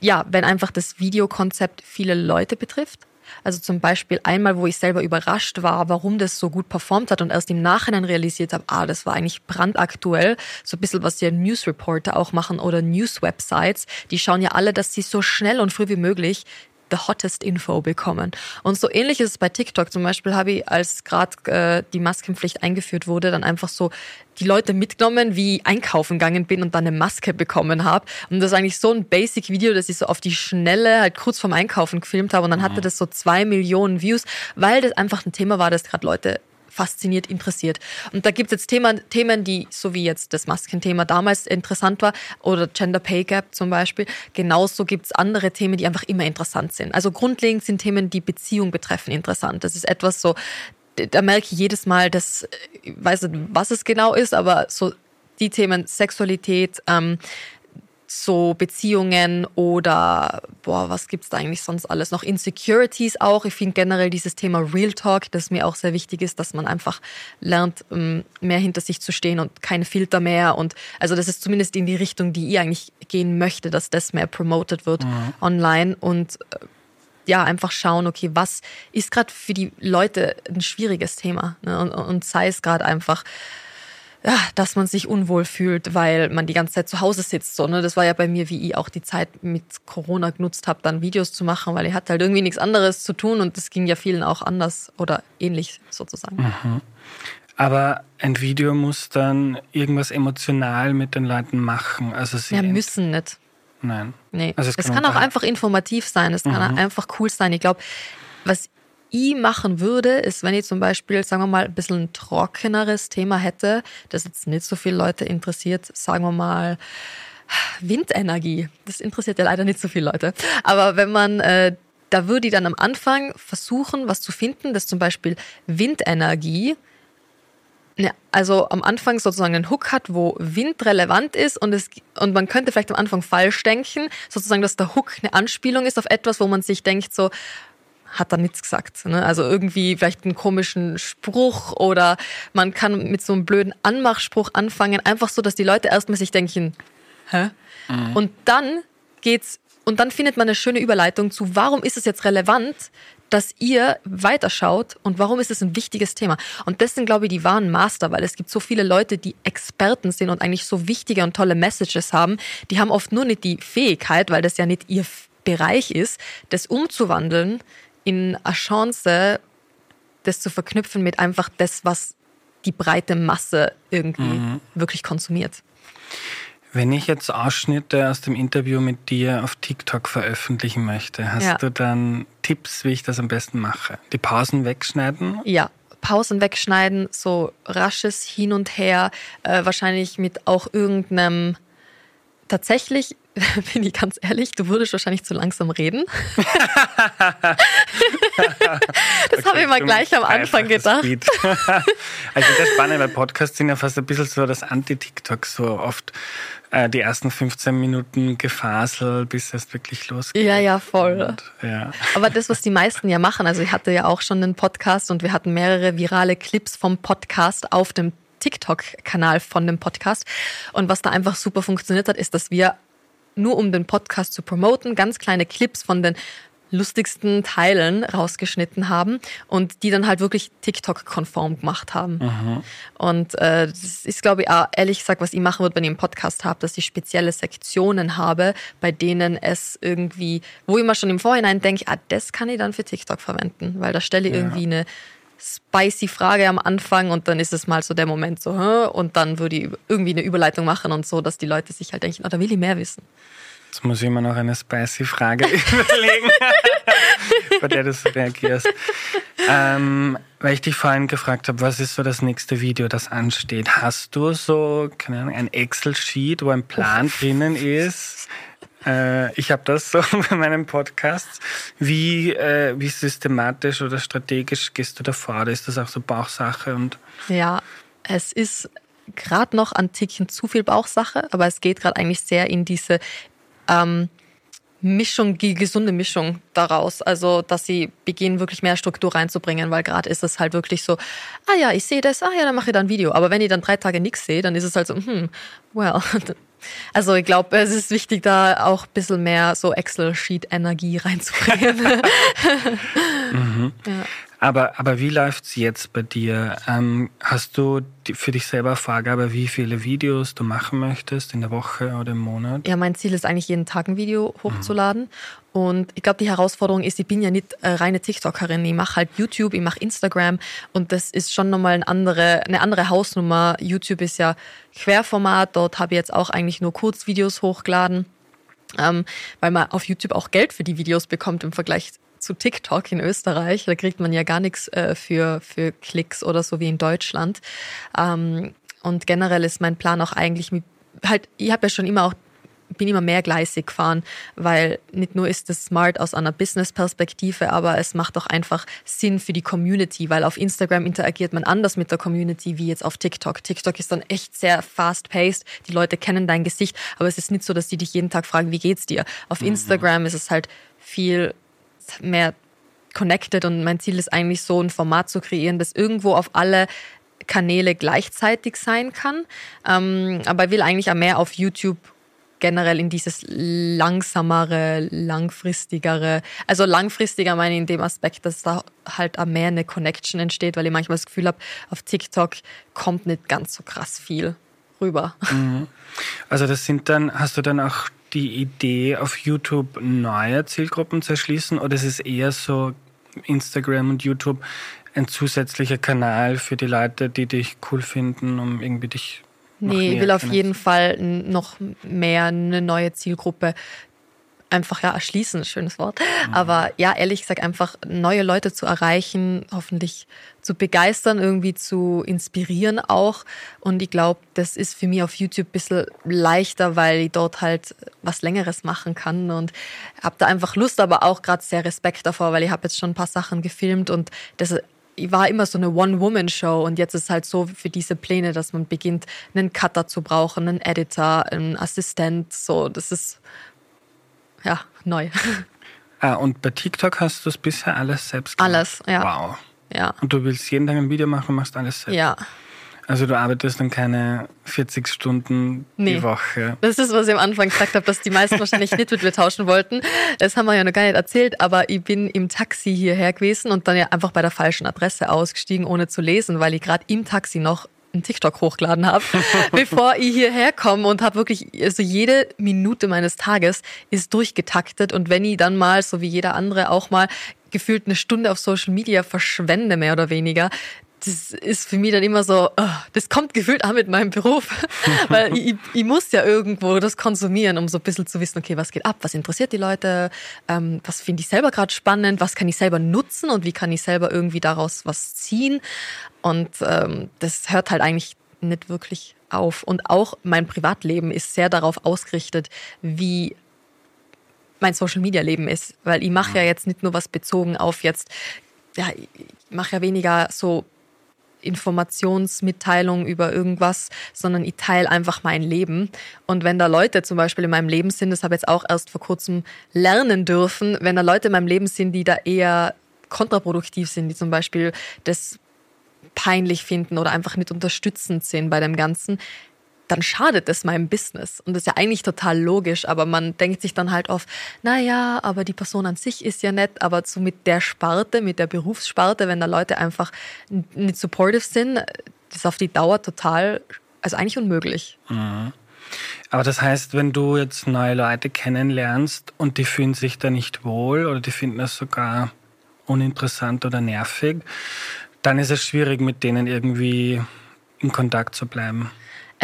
ja, wenn einfach das Videokonzept viele Leute betrifft. Also zum Beispiel einmal, wo ich selber überrascht war, warum das so gut performt hat und erst im Nachhinein realisiert habe, ah, das war eigentlich brandaktuell. So ein bisschen, was ja News Reporter auch machen oder News-Websites. Die schauen ja alle, dass sie so schnell und früh wie möglich the hottest Info bekommen. Und so ähnlich ist es bei TikTok. Zum Beispiel habe ich, als gerade äh, die Maskenpflicht eingeführt wurde, dann einfach so die Leute mitgenommen, wie ich einkaufen gegangen bin und dann eine Maske bekommen habe. Und das ist eigentlich so ein Basic-Video, das ich so auf die Schnelle halt kurz vorm Einkaufen gefilmt habe. Und dann hatte mhm. das so zwei Millionen Views, weil das einfach ein Thema war, das gerade Leute fasziniert, interessiert. Und da gibt es jetzt Themen, Themen, die, so wie jetzt das Maskenthema damals interessant war, oder Gender Pay Gap zum Beispiel, genauso gibt es andere Themen, die einfach immer interessant sind. Also grundlegend sind Themen, die Beziehung betreffen, interessant. Das ist etwas so, da merke ich jedes Mal, dass, ich weiß nicht, was es genau ist, aber so die Themen Sexualität, ähm, so Beziehungen oder boah, was gibt's da eigentlich sonst alles noch? Insecurities auch. Ich finde generell dieses Thema Real Talk, das mir auch sehr wichtig ist, dass man einfach lernt, ähm, mehr hinter sich zu stehen und keine Filter mehr. Und also das ist zumindest in die Richtung, die ich eigentlich gehen möchte, dass das mehr promoted wird mhm. online und äh, ja, einfach schauen, okay, was ist gerade für die Leute ein schwieriges Thema? Ne? Und, und sei es gerade einfach ja, dass man sich unwohl fühlt, weil man die ganze Zeit zu Hause sitzt. So, ne? Das war ja bei mir, wie ich auch die Zeit mit Corona genutzt habe, dann Videos zu machen, weil ich hatte halt irgendwie nichts anderes zu tun und das ging ja vielen auch anders oder ähnlich sozusagen. Mhm. Aber ein Video muss dann irgendwas emotional mit den Leuten machen. Also sie ja, müssen nicht. Nein. Nee. Also es, es kann, auch einfach informativ sein, es mhm. kann einfach cool sein. Ich glaube, was ich machen würde, ist, wenn ich zum Beispiel, sagen wir mal, ein bisschen ein trockeneres Thema hätte, das jetzt nicht so viele Leute interessiert, sagen wir mal, Windenergie. Das interessiert ja leider nicht so viele Leute. Aber wenn man, äh, da würde ich dann am Anfang versuchen, was zu finden, das zum Beispiel Windenergie, also am Anfang sozusagen einen Hook hat, wo Wind relevant ist und, es, und man könnte vielleicht am Anfang falsch denken, sozusagen, dass der Hook eine Anspielung ist auf etwas, wo man sich denkt so, hat da nichts gesagt. Ne? Also irgendwie vielleicht einen komischen Spruch oder man kann mit so einem blöden Anmachspruch anfangen, einfach so, dass die Leute erstmal sich denken, hä? Mhm. Und dann geht's und dann findet man eine schöne Überleitung zu, warum ist es jetzt relevant, dass ihr weiterschaut und warum ist es ein wichtiges Thema. Und das sind, glaube ich, die wahren Master, weil es gibt so viele Leute, die Experten sind und eigentlich so wichtige und tolle Messages haben. Die haben oft nur nicht die Fähigkeit, weil das ja nicht ihr Bereich ist, das umzuwandeln in eine Chance, das zu verknüpfen mit einfach das, was die breite Masse irgendwie mhm. wirklich konsumiert. Wenn ich jetzt Ausschnitte aus dem Interview mit dir auf TikTok veröffentlichen möchte, hast ja. du dann Tipps, wie ich das am besten mache? Die Pausen wegschneiden? Ja, Pausen wegschneiden, so rasches Hin und Her, äh, wahrscheinlich mit auch irgendeinem tatsächlich bin ich ganz ehrlich, du würdest wahrscheinlich zu langsam reden. das okay, habe ich mal gleich am Anfang gedacht. also das Spannende bei Podcasts sind ja fast ein bisschen so das Anti-TikTok, so oft äh, die ersten 15 Minuten Gefasel, bis es wirklich losgeht. Ja, ja, voll. Und, ja. Aber das, was die meisten ja machen, also ich hatte ja auch schon einen Podcast und wir hatten mehrere virale Clips vom Podcast auf dem TikTok-Kanal von dem Podcast. Und was da einfach super funktioniert hat, ist, dass wir nur um den Podcast zu promoten, ganz kleine Clips von den lustigsten Teilen rausgeschnitten haben und die dann halt wirklich TikTok-konform gemacht haben. Mhm. Und äh, das ist, glaube ich, auch, ehrlich gesagt, was ich machen würde, wenn ich einen Podcast habe, dass ich spezielle Sektionen habe, bei denen es irgendwie, wo ich mal schon im Vorhinein denke, ah, das kann ich dann für TikTok verwenden, weil da stelle ich ja. irgendwie eine spicy Frage am Anfang und dann ist es mal so der Moment so, und dann würde ich irgendwie eine Überleitung machen und so, dass die Leute sich halt denken, oh, da will ich mehr wissen. Jetzt muss ich immer noch eine spicy Frage überlegen, bei der du so reagierst. ähm, weil ich dich vorhin gefragt habe, was ist so das nächste Video, das ansteht? Hast du so, keine Ahnung, ein Excel-Sheet, wo ein Plan drinnen ist? Äh, ich habe das so bei meinem Podcast. Wie, äh, wie systematisch oder strategisch gehst du da vor? Oder ist das auch so Bauchsache? Und ja, es ist gerade noch ein Tickchen zu viel Bauchsache, aber es geht gerade eigentlich sehr in diese ähm, Mischung, die gesunde Mischung daraus. Also, dass sie beginnen, wirklich mehr Struktur reinzubringen, weil gerade ist es halt wirklich so, ah ja, ich sehe das, ah ja, dann mache ich da ein Video. Aber wenn ich dann drei Tage nichts sehe, dann ist es halt so, hm, well. Also ich glaube, es ist wichtig, da auch ein bisschen mehr so Excel-Sheet-Energie reinzubringen. mhm. ja. Aber, aber wie läuft es jetzt bei dir? Ähm, hast du für dich selber Vorgabe, wie viele Videos du machen möchtest in der Woche oder im Monat? Ja, mein Ziel ist eigentlich jeden Tag ein Video hochzuladen. Mhm. Und ich glaube, die Herausforderung ist, ich bin ja nicht äh, reine TikTokerin. Ich mache halt YouTube, ich mache Instagram und das ist schon nochmal eine andere, eine andere Hausnummer. YouTube ist ja Querformat, dort habe ich jetzt auch eigentlich nur Kurzvideos hochgeladen. Ähm, weil man auf YouTube auch Geld für die Videos bekommt im Vergleich zu TikTok in Österreich. Da kriegt man ja gar nichts äh, für, für Klicks oder so wie in Deutschland. Ähm, und generell ist mein Plan auch eigentlich mit, halt, ich habe ja schon immer auch bin immer mehrgleisig gefahren, weil nicht nur ist es smart aus einer Business-Perspektive, aber es macht auch einfach Sinn für die Community, weil auf Instagram interagiert man anders mit der Community wie jetzt auf TikTok. TikTok ist dann echt sehr fast-paced, die Leute kennen dein Gesicht, aber es ist nicht so, dass die dich jeden Tag fragen, wie geht's dir. Auf mhm. Instagram ist es halt viel mehr connected und mein Ziel ist eigentlich so ein Format zu kreieren, das irgendwo auf alle Kanäle gleichzeitig sein kann. Ähm, aber ich will eigentlich auch mehr auf YouTube generell in dieses langsamere, langfristigere, also langfristiger meine ich in dem Aspekt, dass da halt auch mehr eine Connection entsteht, weil ich manchmal das Gefühl habe, auf TikTok kommt nicht ganz so krass viel rüber. Mhm. Also das sind dann, hast du dann auch die Idee, auf YouTube neue Zielgruppen zu erschließen? Oder ist es eher so Instagram und YouTube ein zusätzlicher Kanal für die Leute, die dich cool finden, um irgendwie dich Nee, ich will auf jeden Fall noch mehr eine neue Zielgruppe einfach ja erschließen, schönes Wort. Mhm. Aber ja, ehrlich gesagt, einfach neue Leute zu erreichen, hoffentlich zu begeistern, irgendwie zu inspirieren auch. Und ich glaube, das ist für mich auf YouTube ein bisschen leichter, weil ich dort halt was Längeres machen kann und habe da einfach Lust, aber auch gerade sehr Respekt davor, weil ich habe jetzt schon ein paar Sachen gefilmt und das war immer so eine One-Woman-Show und jetzt ist halt so für diese Pläne, dass man beginnt, einen Cutter zu brauchen, einen Editor, einen Assistent, so, das ist ja, neu. Ah, und bei TikTok hast du es bisher alles selbst gemacht? Alles, ja. Wow. Ja. Und du willst jeden Tag ein Video machen und machst alles selbst? Ja. Also du arbeitest dann keine 40 Stunden nee. die Woche. Das ist, was ich am Anfang gesagt habe, dass die meisten wahrscheinlich nicht mit mir tauschen wollten. Das haben wir ja noch gar nicht erzählt, aber ich bin im Taxi hierher gewesen und dann ja einfach bei der falschen Adresse ausgestiegen, ohne zu lesen, weil ich gerade im Taxi noch ein TikTok hochgeladen habe, bevor ich hierher komme und habe wirklich, also jede Minute meines Tages ist durchgetaktet. Und wenn ich dann mal, so wie jeder andere auch mal, gefühlt eine Stunde auf Social Media verschwende, mehr oder weniger, das ist für mich dann immer so, oh, das kommt gefühlt auch mit meinem Beruf, weil ich, ich, muss ja irgendwo das konsumieren, um so ein bisschen zu wissen, okay, was geht ab, was interessiert die Leute, ähm, was finde ich selber gerade spannend, was kann ich selber nutzen und wie kann ich selber irgendwie daraus was ziehen. Und ähm, das hört halt eigentlich nicht wirklich auf. Und auch mein Privatleben ist sehr darauf ausgerichtet, wie mein Social Media Leben ist, weil ich mache ja jetzt nicht nur was bezogen auf jetzt, ja, ich mache ja weniger so Informationsmitteilung über irgendwas, sondern ich teile einfach mein Leben. Und wenn da Leute zum Beispiel in meinem Leben sind, das habe ich jetzt auch erst vor kurzem lernen dürfen, wenn da Leute in meinem Leben sind, die da eher kontraproduktiv sind, die zum Beispiel das peinlich finden oder einfach nicht unterstützend sind bei dem Ganzen, dann schadet es meinem Business. Und das ist ja eigentlich total logisch, aber man denkt sich dann halt oft, naja, aber die Person an sich ist ja nett, aber so mit der Sparte, mit der Berufssparte, wenn da Leute einfach nicht supportive sind, das ist auf die Dauer total, also eigentlich unmöglich. Mhm. Aber das heißt, wenn du jetzt neue Leute kennenlernst und die fühlen sich da nicht wohl oder die finden es sogar uninteressant oder nervig, dann ist es schwierig, mit denen irgendwie in Kontakt zu bleiben.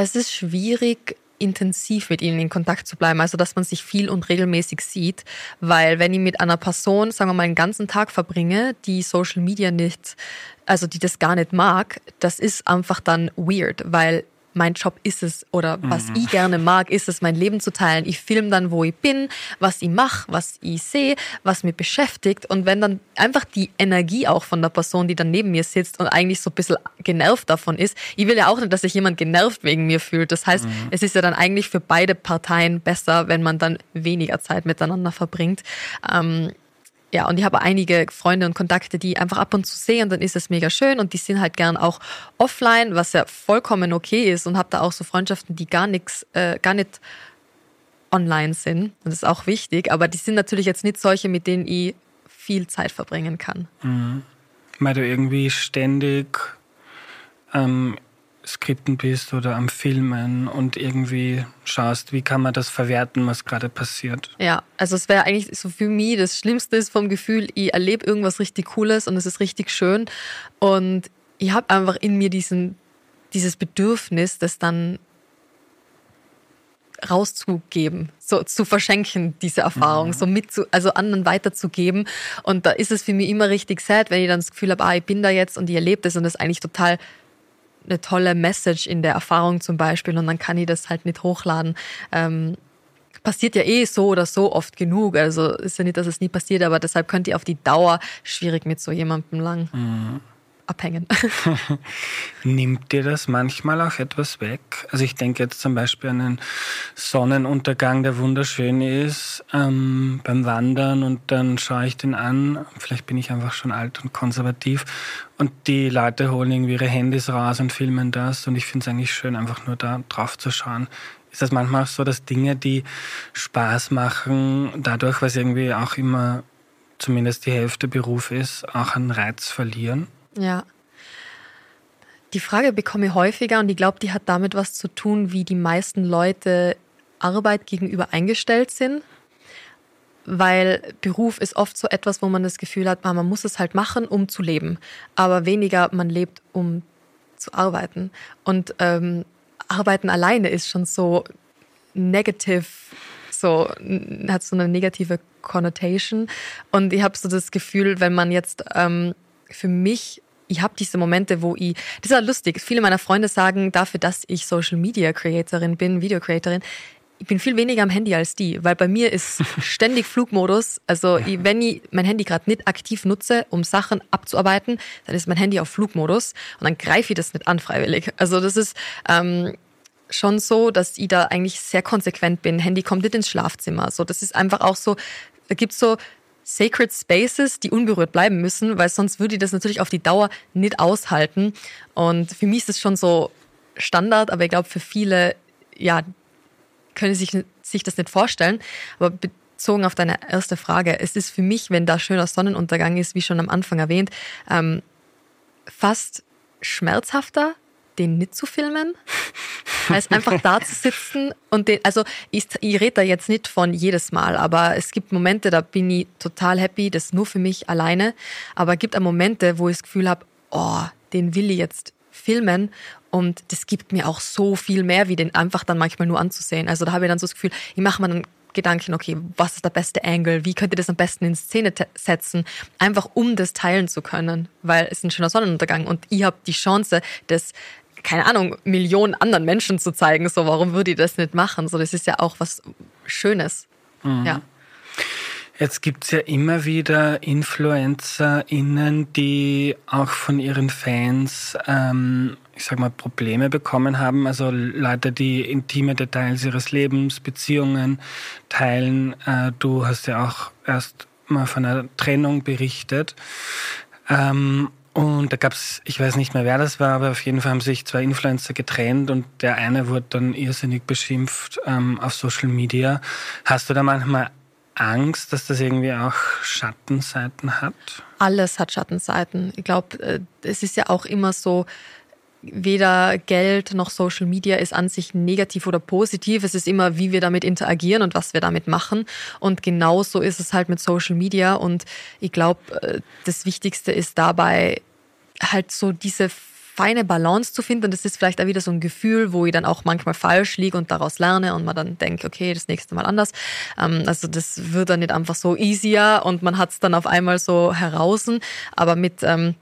Es ist schwierig, intensiv mit ihnen in Kontakt zu bleiben, also dass man sich viel und regelmäßig sieht, weil wenn ich mit einer Person, sagen wir mal, einen ganzen Tag verbringe, die Social Media nicht, also die das gar nicht mag, das ist einfach dann weird, weil mein Job ist es oder was mhm. ich gerne mag, ist es, mein Leben zu teilen. Ich filme dann, wo ich bin, was ich mache, was ich sehe, was mich beschäftigt. Und wenn dann einfach die Energie auch von der Person, die dann neben mir sitzt und eigentlich so ein bisschen genervt davon ist, ich will ja auch nicht, dass sich jemand genervt wegen mir fühlt. Das heißt, mhm. es ist ja dann eigentlich für beide Parteien besser, wenn man dann weniger Zeit miteinander verbringt. Ähm, ja, und ich habe einige Freunde und Kontakte, die einfach ab und zu sehe und dann ist es mega schön und die sind halt gern auch offline, was ja vollkommen okay ist und habe da auch so Freundschaften, die gar nichts, äh, gar nicht online sind und das ist auch wichtig, aber die sind natürlich jetzt nicht solche, mit denen ich viel Zeit verbringen kann. Mhm. Weil du irgendwie ständig ähm, Skripten bist oder am Filmen und irgendwie schaust, wie kann man das verwerten, was gerade passiert. Ja, also es wäre eigentlich so für mich das Schlimmste ist vom Gefühl, ich erlebe irgendwas richtig Cooles und es ist richtig schön und ich habe einfach in mir diesen, dieses Bedürfnis, das dann rauszugeben, so zu verschenken, diese Erfahrung, mhm. so mit zu, also anderen weiterzugeben. Und da ist es für mich immer richtig sad, wenn ich dann das Gefühl habe, ah, ich bin da jetzt und ich erlebe das und das ist eigentlich total eine tolle Message in der Erfahrung zum Beispiel und dann kann ich das halt nicht hochladen. Ähm, passiert ja eh so oder so oft genug. Also ist ja nicht, dass es nie passiert, aber deshalb könnt ihr auf die Dauer schwierig mit so jemandem lang. Mhm abhängen. Nimmt dir das manchmal auch etwas weg? Also ich denke jetzt zum Beispiel an einen Sonnenuntergang, der wunderschön ist, ähm, beim Wandern und dann schaue ich den an. Vielleicht bin ich einfach schon alt und konservativ und die Leute holen irgendwie ihre Handys raus und filmen das und ich finde es eigentlich schön, einfach nur da drauf zu schauen. Ist das manchmal auch so, dass Dinge, die Spaß machen, dadurch, was irgendwie auch immer zumindest die Hälfte Beruf ist, auch einen Reiz verlieren? Ja. Die Frage bekomme ich häufiger und ich glaube, die hat damit was zu tun, wie die meisten Leute Arbeit gegenüber eingestellt sind. Weil Beruf ist oft so etwas, wo man das Gefühl hat, man muss es halt machen, um zu leben. Aber weniger, man lebt, um zu arbeiten. Und ähm, Arbeiten alleine ist schon so negative, so hat so eine negative Connotation. Und ich habe so das Gefühl, wenn man jetzt ähm, für mich ich habe diese Momente, wo ich, das ist ja lustig, viele meiner Freunde sagen dafür, dass ich Social Media Creatorin bin, Video Creatorin, ich bin viel weniger am Handy als die, weil bei mir ist ständig Flugmodus. Also ich, wenn ich mein Handy gerade nicht aktiv nutze, um Sachen abzuarbeiten, dann ist mein Handy auf Flugmodus und dann greife ich das nicht an freiwillig. Also das ist ähm, schon so, dass ich da eigentlich sehr konsequent bin. Handy kommt nicht ins Schlafzimmer. So, das ist einfach auch so, da gibt's so Sacred Spaces, die unberührt bleiben müssen, weil sonst würde ich das natürlich auf die Dauer nicht aushalten. Und für mich ist es schon so Standard, aber ich glaube, für viele, ja, können sich, sich das nicht vorstellen. Aber bezogen auf deine erste Frage, es ist für mich, wenn da schöner Sonnenuntergang ist, wie schon am Anfang erwähnt, ähm, fast schmerzhafter, den nicht zu filmen, als einfach da zu sitzen und den, also ich, ich rede da jetzt nicht von jedes Mal, aber es gibt Momente, da bin ich total happy, das nur für mich alleine, aber es gibt auch Momente, wo ich das Gefühl habe, oh, den will ich jetzt filmen und das gibt mir auch so viel mehr, wie den einfach dann manchmal nur anzusehen. Also da habe ich dann so das Gefühl, ich mache mir dann Gedanken, okay, was ist der beste Angle? Wie könnt ihr das am besten in Szene setzen? Einfach um das teilen zu können, weil es ist ein schöner Sonnenuntergang und ich habe die Chance, das keine Ahnung, Millionen anderen Menschen zu zeigen. So, warum würde ich das nicht machen? So, das ist ja auch was Schönes. Mhm. Ja. Jetzt gibt es ja immer wieder InfluencerInnen, die auch von ihren Fans, ähm, ich sag mal, Probleme bekommen haben. Also Leute, die intime Details ihres Lebens, Beziehungen teilen. Äh, du hast ja auch erst mal von einer Trennung berichtet. Ähm, und da gab es, ich weiß nicht mehr, wer das war, aber auf jeden Fall haben sich zwei Influencer getrennt und der eine wurde dann irrsinnig beschimpft ähm, auf Social Media. Hast du da manchmal Angst, dass das irgendwie auch Schattenseiten hat? Alles hat Schattenseiten. Ich glaube, äh, es ist ja auch immer so, weder Geld noch Social Media ist an sich negativ oder positiv. Es ist immer, wie wir damit interagieren und was wir damit machen. Und genauso ist es halt mit Social Media. Und ich glaube, äh, das Wichtigste ist dabei halt so diese feine Balance zu finden. Und das ist vielleicht auch wieder so ein Gefühl, wo ich dann auch manchmal falsch liege und daraus lerne und man dann denkt, okay, das nächste Mal anders. Ähm, also das wird dann nicht einfach so easier und man hat es dann auf einmal so heraus. Aber mit ähm,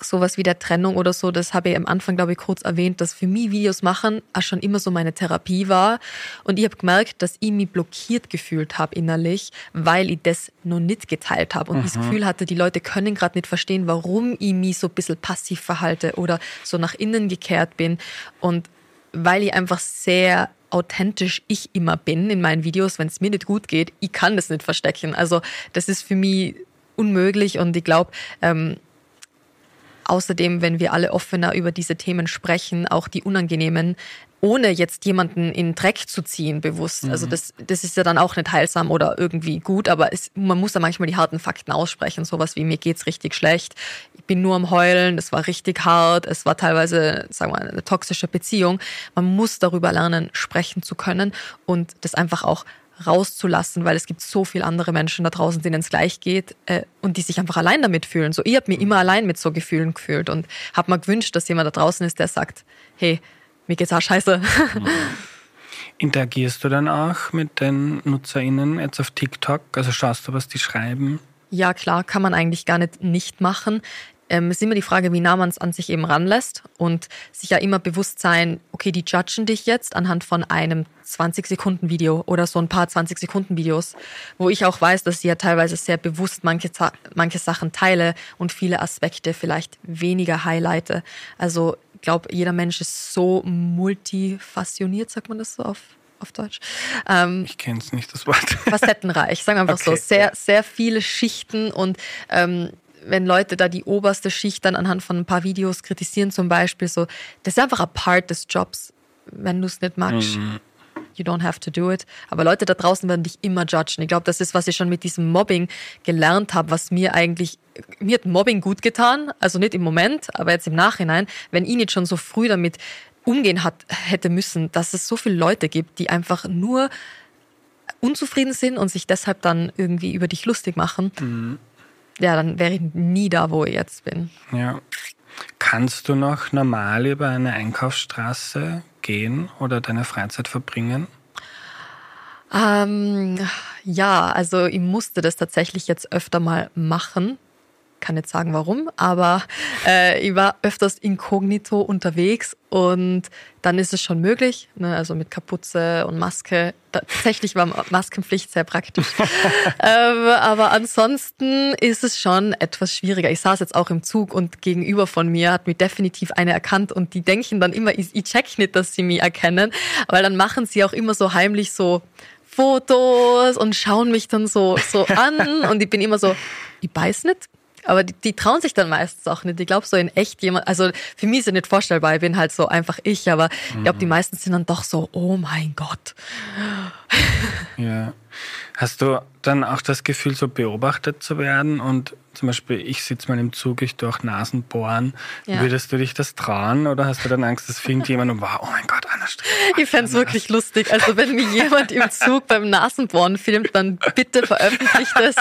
sowas wie der Trennung oder so, das habe ich am Anfang, glaube ich, kurz erwähnt, dass für mich Videos machen auch schon immer so meine Therapie war. Und ich habe gemerkt, dass ich mich blockiert gefühlt habe innerlich, weil ich das noch nicht geteilt habe und mhm. das Gefühl hatte, die Leute können gerade nicht verstehen, warum ich mich so ein bisschen passiv verhalte oder so nach innen gekehrt bin. Und weil ich einfach sehr authentisch ich immer bin in meinen Videos, wenn es mir nicht gut geht, ich kann das nicht verstecken. Also das ist für mich unmöglich und ich glaube, ähm, Außerdem, wenn wir alle offener über diese Themen sprechen, auch die unangenehmen, ohne jetzt jemanden in Dreck zu ziehen, bewusst. Also mhm. Also das, das ist ja dann auch nicht heilsam oder irgendwie gut, aber es, man muss ja manchmal die harten Fakten aussprechen. Sowas wie, mir geht's richtig schlecht, ich bin nur am Heulen, es war richtig hart, es war teilweise, sagen wir eine toxische Beziehung. Man muss darüber lernen, sprechen zu können und das einfach auch rauszulassen, weil es gibt so viele andere Menschen da draußen, denen es gleich geht äh, und die sich einfach allein damit fühlen. So, ich habe mich immer allein mit so Gefühlen gefühlt und habe mir gewünscht, dass jemand da draußen ist, der sagt, hey, mir geht's auch scheiße. Interagierst du dann auch mit den NutzerInnen jetzt auf TikTok? Also schaust du, was die schreiben? Ja, klar, kann man eigentlich gar nicht nicht machen ähm, ist immer die Frage, wie nah man es an sich eben ranlässt und sich ja immer bewusst sein, okay, die judgen dich jetzt anhand von einem 20-Sekunden-Video oder so ein paar 20-Sekunden-Videos, wo ich auch weiß, dass ich ja teilweise sehr bewusst manche, manche Sachen teile und viele Aspekte vielleicht weniger highlighte. Also ich glaube, jeder Mensch ist so multifasziniert, sagt man das so auf auf Deutsch. Ähm, ich kenne es nicht, das Wort. Facettenreich, sagen wir einfach okay. so. Sehr, sehr viele Schichten und ähm, wenn Leute da die oberste Schicht dann anhand von ein paar Videos kritisieren, zum Beispiel so, das ist einfach ein Part des Jobs. Wenn du es nicht magst, mhm. you don't have to do it. Aber Leute da draußen werden dich immer judgen. Ich glaube, das ist, was ich schon mit diesem Mobbing gelernt habe, was mir eigentlich, mir hat Mobbing gut getan, also nicht im Moment, aber jetzt im Nachhinein, wenn ich nicht schon so früh damit umgehen hat, hätte müssen, dass es so viele Leute gibt, die einfach nur unzufrieden sind und sich deshalb dann irgendwie über dich lustig machen. Mhm ja, dann wäre ich nie da, wo ich jetzt bin. Ja. Kannst du noch normal über eine Einkaufsstraße gehen oder deine Freizeit verbringen? Ähm, ja, also ich musste das tatsächlich jetzt öfter mal machen, kann nicht sagen warum, aber äh, ich war öfters inkognito unterwegs und dann ist es schon möglich, ne, also mit Kapuze und Maske. Tatsächlich war Maskenpflicht sehr praktisch. ähm, aber ansonsten ist es schon etwas schwieriger. Ich saß jetzt auch im Zug und gegenüber von mir hat mich definitiv eine erkannt und die denken dann immer, ich, ich check nicht, dass sie mich erkennen, weil dann machen sie auch immer so heimlich so Fotos und schauen mich dann so, so an und ich bin immer so, ich beiß nicht, aber die, die trauen sich dann meistens auch nicht. Ich glaube, so in echt jemand, also für mich ist es nicht vorstellbar, ich bin halt so einfach ich, aber ich glaube, die mhm. meisten sind dann doch so, oh mein Gott. Ja. Hast du dann auch das Gefühl, so beobachtet zu werden und zum Beispiel, ich sitze mal im Zug, ich durch Nasen bohren. Ja. Würdest du dich das trauen oder hast du dann Angst, dass filmt jemand und wow, oh mein Gott, Anna Strick. Ich fände es wirklich lustig. Also wenn mir jemand im Zug beim Nasenbohren filmt, dann bitte veröffentlicht es.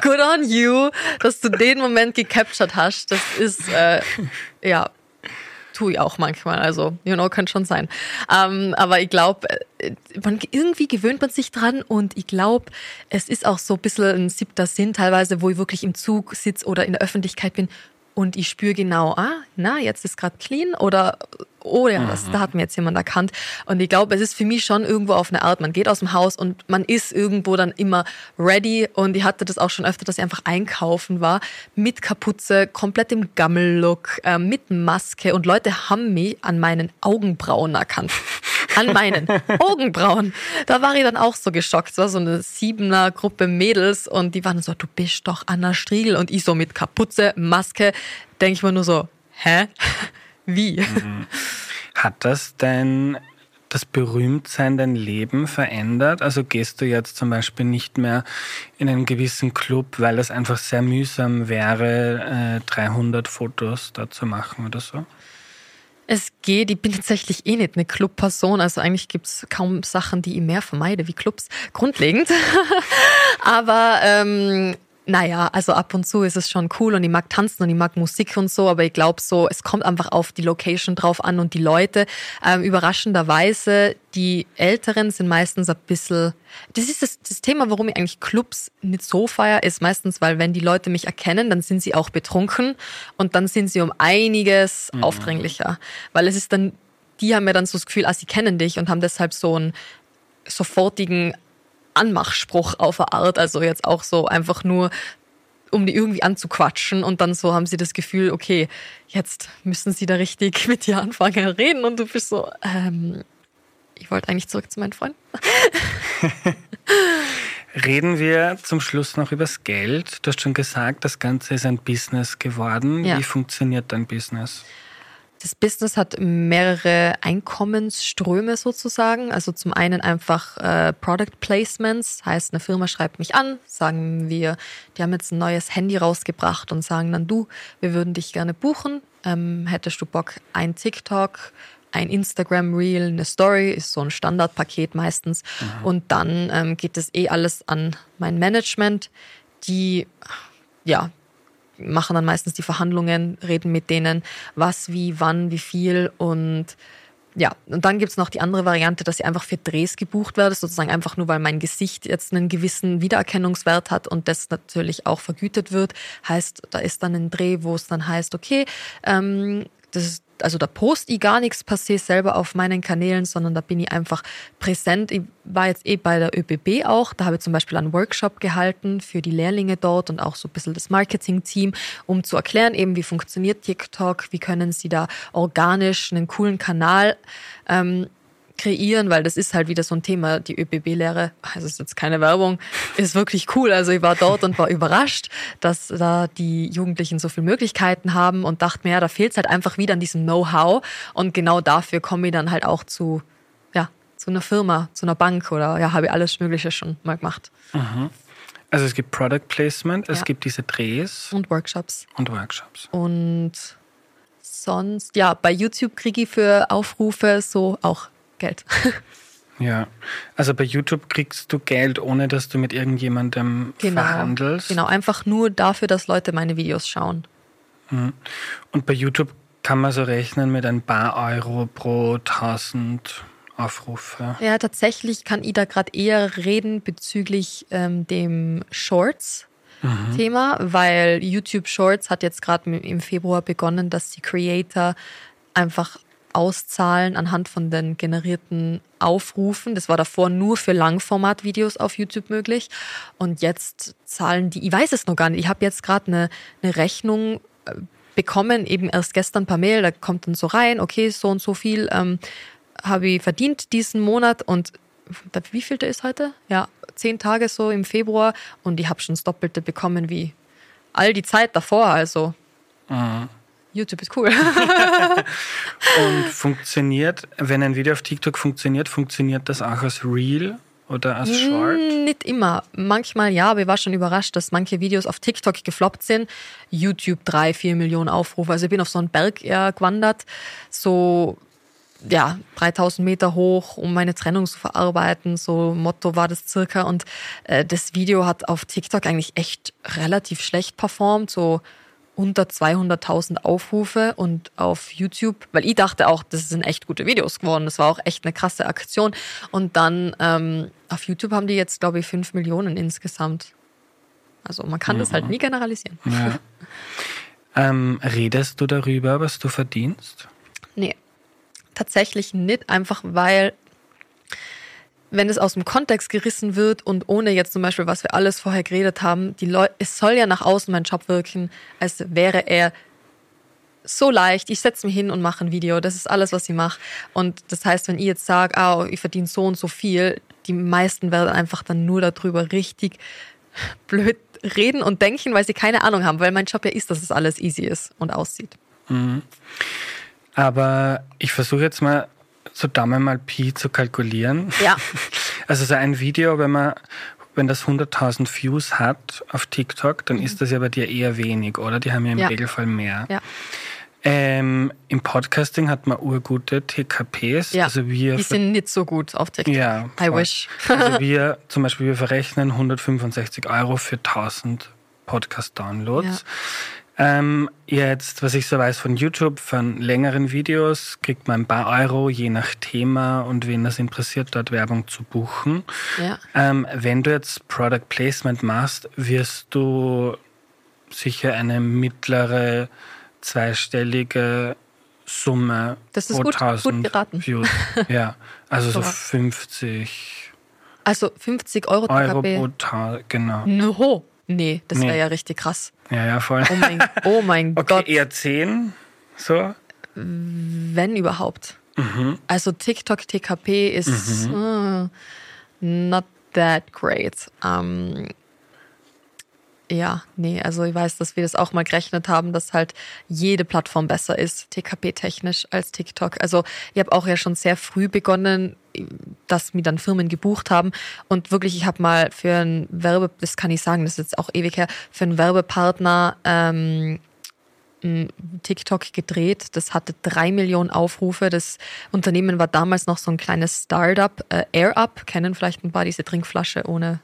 Good on you, dass du den Moment gecaptured hast. Das ist, äh, ja, tue ich auch manchmal. Also, you know, könnte schon sein. Ähm, aber ich glaube, äh, irgendwie gewöhnt man sich dran und ich glaube, es ist auch so ein bisschen ein siebter Sinn teilweise, wo ich wirklich im Zug sitze oder in der Öffentlichkeit bin und ich spüre genau, ah, na, jetzt ist gerade clean oder oh ja, das, mhm. da hat mir jetzt jemand erkannt. Und ich glaube, es ist für mich schon irgendwo auf eine Art, man geht aus dem Haus und man ist irgendwo dann immer ready und ich hatte das auch schon öfter, dass ich einfach einkaufen war, mit Kapuze, komplett im Gammellook, äh, mit Maske und Leute haben mich an meinen Augenbrauen erkannt. An meinen Augenbrauen. Da war ich dann auch so geschockt. Es war so eine siebener Gruppe Mädels und die waren so, du bist doch Anna Striegel und ich so mit Kapuze, Maske, denke ich mir nur so, hä? Wie? Mhm. Hat das denn das Berühmtsein dein Leben verändert? Also gehst du jetzt zum Beispiel nicht mehr in einen gewissen Club, weil es einfach sehr mühsam wäre, 300 äh, Fotos da zu machen oder so? Es geht, ich bin tatsächlich eh nicht eine Clubperson, also eigentlich gibt es kaum Sachen, die ich mehr vermeide wie Clubs, grundlegend. Aber ähm, Naja, also ab und zu ist es schon cool und ich mag tanzen und ich mag Musik und so, aber ich glaube so, es kommt einfach auf die Location drauf an und die Leute. Ähm, überraschenderweise, die Älteren sind meistens ein bisschen, das ist das, das Thema, warum ich eigentlich Clubs nicht so feier, ist meistens, weil wenn die Leute mich erkennen, dann sind sie auch betrunken und dann sind sie um einiges mhm. aufdringlicher, weil es ist dann, die haben ja dann so das Gefühl, ah, sie kennen dich und haben deshalb so einen sofortigen Anmachspruch auf eine Art. Also jetzt auch so einfach nur, um die irgendwie anzuquatschen. Und dann so haben sie das Gefühl, okay, jetzt müssen sie da richtig mit dir anfangen reden. Und du bist so, ähm, ich wollte eigentlich zurück zu meinen Freunden. Reden wir zum Schluss noch übers Geld. Du hast schon gesagt, das Ganze ist ein Business geworden. Ja. Wie funktioniert dein Business? Das Business hat mehrere Einkommensströme sozusagen. Also zum einen einfach äh, Product Placements, heißt eine Firma schreibt mich an, sagen wir, die haben jetzt ein neues Handy rausgebracht und sagen dann du, wir würden dich gerne buchen. Ähm, hättest du Bock, ein TikTok, ein Instagram Reel, eine Story, ist so ein Standardpaket meistens. Mhm. Und dann ähm, geht es eh alles an mein Management, die ja machen dann meistens die Verhandlungen, reden mit denen, was, wie, wann, wie viel und ja, und dann gibt es noch die andere Variante, dass ich einfach für Drehs gebucht werde, sozusagen einfach nur, weil mein Gesicht jetzt einen gewissen Wiedererkennungswert hat und das natürlich auch vergütet wird. Heißt, da ist dann ein Dreh, wo es dann heißt, okay, ähm, das ist also da poste ich gar nichts passiert selber auf meinen Kanälen, sondern da bin ich einfach präsent. Ich war jetzt eh bei der ÖBB auch, da habe ich zum Beispiel einen Workshop gehalten für die Lehrlinge dort und auch so ein bisschen das Marketing-Team, um zu erklären, eben wie funktioniert TikTok, wie können sie da organisch einen coolen Kanal ähm, kreieren, weil das ist halt wieder so ein Thema, die ÖBB-Lehre, also ist jetzt keine Werbung, ist wirklich cool. Also ich war dort und war überrascht, dass da die Jugendlichen so viele Möglichkeiten haben und dachte mir, ja, da fehlt es halt einfach wieder an diesem Know-how und genau dafür komme ich dann halt auch zu, ja, zu einer Firma, zu einer Bank oder ja, habe ich alles Mögliche schon mal gemacht. Mhm. Also es gibt Product Placement, es ja. gibt diese Drehs. Und Workshops. Und Workshops. Und sonst, ja, bei YouTube kriege ich für Aufrufe so auch Geld. Ja, also bei YouTube kriegst du Geld, ohne dass du mit irgendjemandem genau, verhandelst. Genau, einfach nur dafür, dass Leute meine Videos schauen. Mhm. Und bei YouTube kann man so rechnen mit ein paar Euro pro 1000 Aufrufe. Ja, tatsächlich kann ich da gerade eher reden bezüglich ähm, dem Shorts-Thema, mhm. weil YouTube Shorts hat jetzt gerade im Februar begonnen, dass die Creator einfach auszahlen anhand von den generierten Aufrufen. Das war davor nur für Langformatvideos auf YouTube möglich. Und jetzt zahlen die, ich weiß es noch gar nicht, ich habe jetzt gerade eine, eine Rechnung äh, bekommen, eben erst gestern per Mail, da kommt dann so rein, okay, so und so viel ähm, habe ich verdient diesen Monat und wie viel der ist heute? Ja, zehn Tage so im Februar und ich habe schon das Doppelte bekommen wie all die Zeit davor, also. Mhm. YouTube ist cool. und funktioniert, wenn ein Video auf TikTok funktioniert, funktioniert das auch als Reel oder als Short? Nicht immer. Manchmal ja, aber ich war schon überrascht, dass manche Videos auf TikTok gefloppt sind. YouTube drei, vier Millionen Aufrufe. Also ich bin auf so einen Berg eher gewandert, so ja, 3000 Meter hoch, um meine Trennung zu verarbeiten. So Motto war das circa. Und äh, das Video hat auf TikTok eigentlich echt relativ schlecht performt. So unter 200.000 Aufrufe und auf YouTube, weil ich dachte auch, das sind echt gute Videos geworden. Das war auch echt eine krasse Aktion. Und dann ähm, auf YouTube haben die jetzt, glaube ich, 5 Millionen insgesamt. Also man kann ja. das halt nie generalisieren. Ja. ähm, redest du darüber, was du verdienst? Nee, tatsächlich nicht, einfach weil wenn es aus dem Kontext gerissen wird und ohne jetzt zum Beispiel, was wir alles vorher geredet haben, die Leute, es soll ja nach außen mein Job wirken, als wäre er so leicht, ich setze mich hin und mache ein Video. Das ist alles, was ich mache. Und das heißt, wenn ich jetzt sage, ah, ich verdiene so und so viel, die meisten werden einfach dann nur darüber richtig blöd reden und denken, weil sie keine Ahnung haben, weil mein Job ja ist, dass es alles easy ist und aussieht. Mhm. Aber ich versuche jetzt mal so Daumen mal Pi zu kalkulieren. Ja. Also so ein Video, wenn man wenn das 100.000 Views hat auf TikTok, dann mhm. ist das ja bei dir eher wenig, oder? Die haben ja im ja. Regelfall mehr. Ja. Ähm, Im Podcasting hat man urgute TKPs. Ja, also wir die sind nicht so gut auf TikTok. Ja, I wish. also wir zum Beispiel, wir verrechnen 165 Euro für 1000 Podcast-Downloads. Ja. Ähm, jetzt, was ich so weiß von YouTube, von längeren Videos kriegt man ein paar Euro, je nach Thema und wen das interessiert, dort Werbung zu buchen. Ja. Ähm, wenn du jetzt Product Placement machst, wirst du sicher eine mittlere zweistellige Summe das ist pro gut, 1000 gut geraten. Views. Ja, also so 50. Also 50 Euro, Euro pro Tag, genau. No. Nee, das wäre nee. ja richtig krass. Ja, ja, voll. Oh mein, oh mein okay, Gott. eher 10, so? Wenn überhaupt. Mhm. Also TikTok TKP ist mhm. uh, not that great. Um, ja, nee, also ich weiß, dass wir das auch mal gerechnet haben, dass halt jede Plattform besser ist, TKP-technisch als TikTok. Also ich habe auch ja schon sehr früh begonnen, dass mir dann Firmen gebucht haben und wirklich, ich habe mal für ein Werbe, das kann ich sagen, das ist jetzt auch ewig her, für einen Werbepartner ähm, TikTok gedreht. Das hatte drei Millionen Aufrufe. Das Unternehmen war damals noch so ein kleines Startup, äh, AirUp, kennen vielleicht ein paar diese Trinkflasche ohne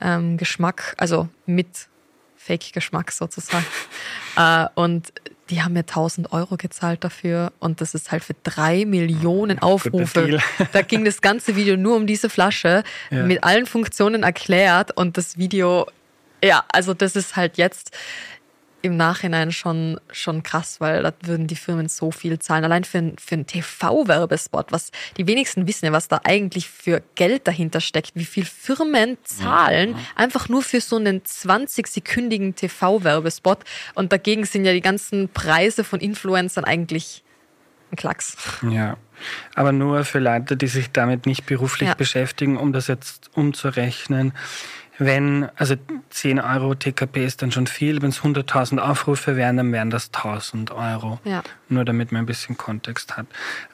ähm, Geschmack, also mit Fake-Geschmack sozusagen. äh, und die haben mir 1000 Euro gezahlt dafür und das ist halt für drei Millionen Aufrufe. Da ging das ganze Video nur um diese Flasche, ja. mit allen Funktionen erklärt und das Video, ja, also das ist halt jetzt, im Nachhinein schon, schon krass, weil da würden die Firmen so viel zahlen. Allein für, für einen TV-Werbespot, was die wenigsten wissen ja, was da eigentlich für Geld dahinter steckt, wie viel Firmen zahlen, ja. einfach nur für so einen 20-sekündigen TV-Werbespot. Und dagegen sind ja die ganzen Preise von Influencern eigentlich ein Klacks. Ja, aber nur für Leute, die sich damit nicht beruflich ja. beschäftigen, um das jetzt umzurechnen wenn, also 10 Euro TKP ist dann schon viel, wenn es 100.000 Aufrufe wären, dann wären das 1000 Euro. Ja. Nur damit man ein bisschen Kontext hat.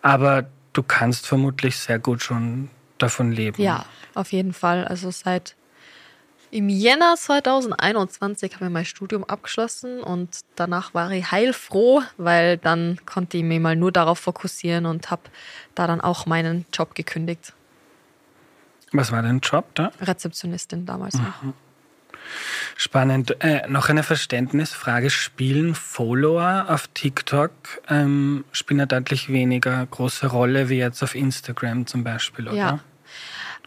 Aber du kannst vermutlich sehr gut schon davon leben. Ja, auf jeden Fall. Also seit im Jänner 2021 habe ich mein Studium abgeschlossen und danach war ich heilfroh, weil dann konnte ich mich mal nur darauf fokussieren und habe da dann auch meinen Job gekündigt. Was war dein Job da? Rezeptionistin damals noch. Mhm. Spannend. Äh, noch eine Verständnisfrage. Spielen Follower auf TikTok ähm, spielen eine deutlich weniger große Rolle wie jetzt auf Instagram zum Beispiel, oder? Ja.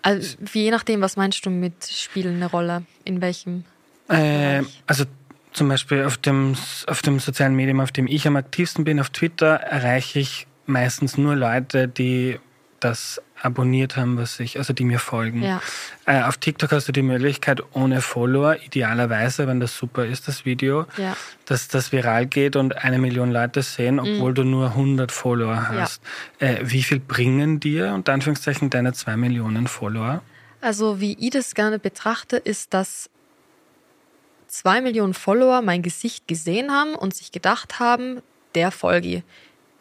Also, je nachdem, was meinst du mit spielen eine Rolle? In welchem? Äh, also zum Beispiel auf dem, auf dem sozialen Medium, auf dem ich am aktivsten bin, auf Twitter, erreiche ich meistens nur Leute, die das abonniert haben, was ich, also die mir folgen. Ja. Äh, auf TikTok hast du die Möglichkeit, ohne Follower, idealerweise, wenn das super ist, das Video, ja. dass das viral geht und eine Million Leute sehen, mhm. obwohl mhm. du nur 100 Follower hast. Ja. Äh, wie viel bringen dir, unter Anführungszeichen, deine zwei Millionen Follower? Also, wie ich das gerne betrachte, ist, dass zwei Millionen Follower mein Gesicht gesehen haben und sich gedacht haben, der folge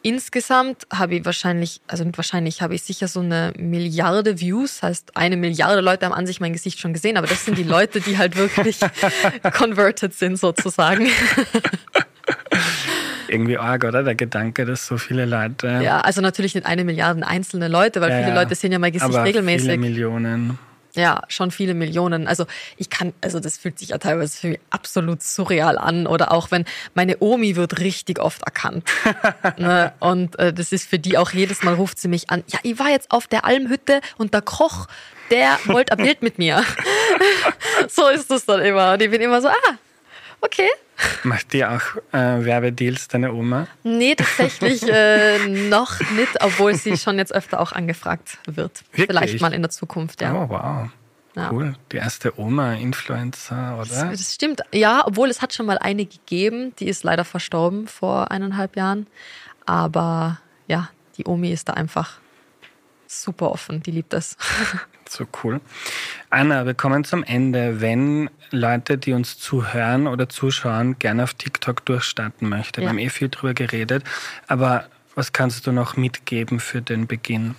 Insgesamt habe ich wahrscheinlich, also wahrscheinlich, habe ich sicher so eine Milliarde Views, heißt eine Milliarde Leute haben an sich mein Gesicht schon gesehen, aber das sind die Leute, die halt wirklich converted sind sozusagen. Irgendwie arg, oder? Der Gedanke, dass so viele Leute. Ja, also natürlich nicht eine Milliarde einzelne Leute, weil ja, viele Leute sehen ja mein Gesicht aber regelmäßig. Viele Millionen. Ja, schon viele Millionen. Also ich kann, also das fühlt sich ja teilweise für mich absolut surreal an. Oder auch wenn meine Omi wird richtig oft erkannt. ne? Und äh, das ist für die auch jedes Mal ruft sie mich an. Ja, ich war jetzt auf der Almhütte und der Koch, der wollte ein Bild mit mir. so ist das dann immer. Und ich bin immer so, ah, okay. Macht die auch äh, Werbedeals, deine Oma? Nee, tatsächlich äh, noch nicht, obwohl sie schon jetzt öfter auch angefragt wird. Wirklich? Vielleicht mal in der Zukunft, ja. Oh, wow. Ja. Cool. Die erste Oma-Influencer, oder? Das, das, stimmt. Ja, obwohl es hat schon mal eine gegeben, die ist leider verstorben vor eineinhalb Jahren. Aber ja, die Omi ist da einfach super offen, die liebt das. So cool. Anna, wir kommen zum Ende. Wenn Leute, die uns zuhören oder zuschauen, gerne auf TikTok durchstarten möchten, ja. wir haben eh viel drüber geredet, aber was kannst du noch mitgeben für den Beginn?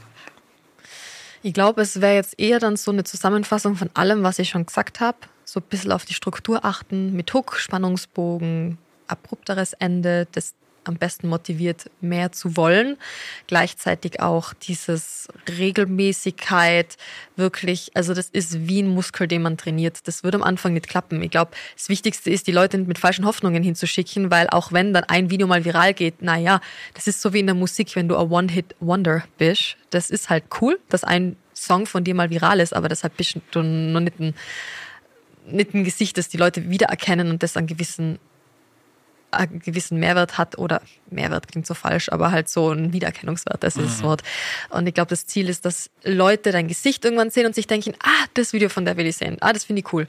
Ich glaube, es wäre jetzt eher dann so eine Zusammenfassung von allem, was ich schon gesagt habe. So ein bisschen auf die Struktur achten, mit Hook, Spannungsbogen, abrupteres Ende. Das am besten motiviert, mehr zu wollen. Gleichzeitig auch dieses Regelmäßigkeit, wirklich, also das ist wie ein Muskel, den man trainiert. Das wird am Anfang nicht klappen. Ich glaube, das Wichtigste ist, die Leute mit falschen Hoffnungen hinzuschicken, weil auch wenn dann ein Video mal viral geht, naja, das ist so wie in der Musik, wenn du ein One-Hit-Wonder bist. Das ist halt cool, dass ein Song von dir mal viral ist, aber deshalb bist du noch nicht ein, nicht ein Gesicht, das die Leute wiedererkennen und das an gewissen einen gewissen Mehrwert hat oder Mehrwert klingt so falsch, aber halt so ein Wiedererkennungswert, das ist das mhm. Wort. Und ich glaube, das Ziel ist, dass Leute dein Gesicht irgendwann sehen und sich denken, ah, das Video von der will ich sehen, ah, das finde ich cool.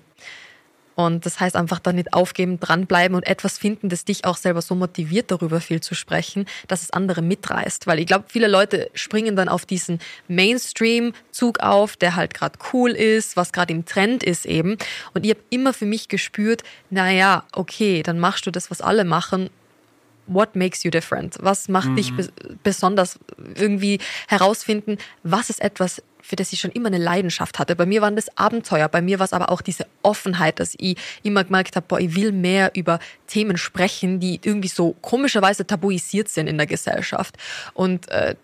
Und das heißt einfach dann nicht aufgeben, dranbleiben und etwas finden, das dich auch selber so motiviert, darüber viel zu sprechen, dass es andere mitreißt. Weil ich glaube, viele Leute springen dann auf diesen Mainstream-Zug auf, der halt gerade cool ist, was gerade im Trend ist eben. Und ich habe immer für mich gespürt, naja, okay, dann machst du das, was alle machen what makes you different? Was macht mhm. dich besonders? Irgendwie herausfinden, was ist etwas, für das ich schon immer eine Leidenschaft hatte. Bei mir waren das Abenteuer, bei mir war es aber auch diese Offenheit, dass ich immer gemerkt habe, boah, ich will mehr über Themen sprechen, die irgendwie so komischerweise tabuisiert sind in der Gesellschaft. Und äh,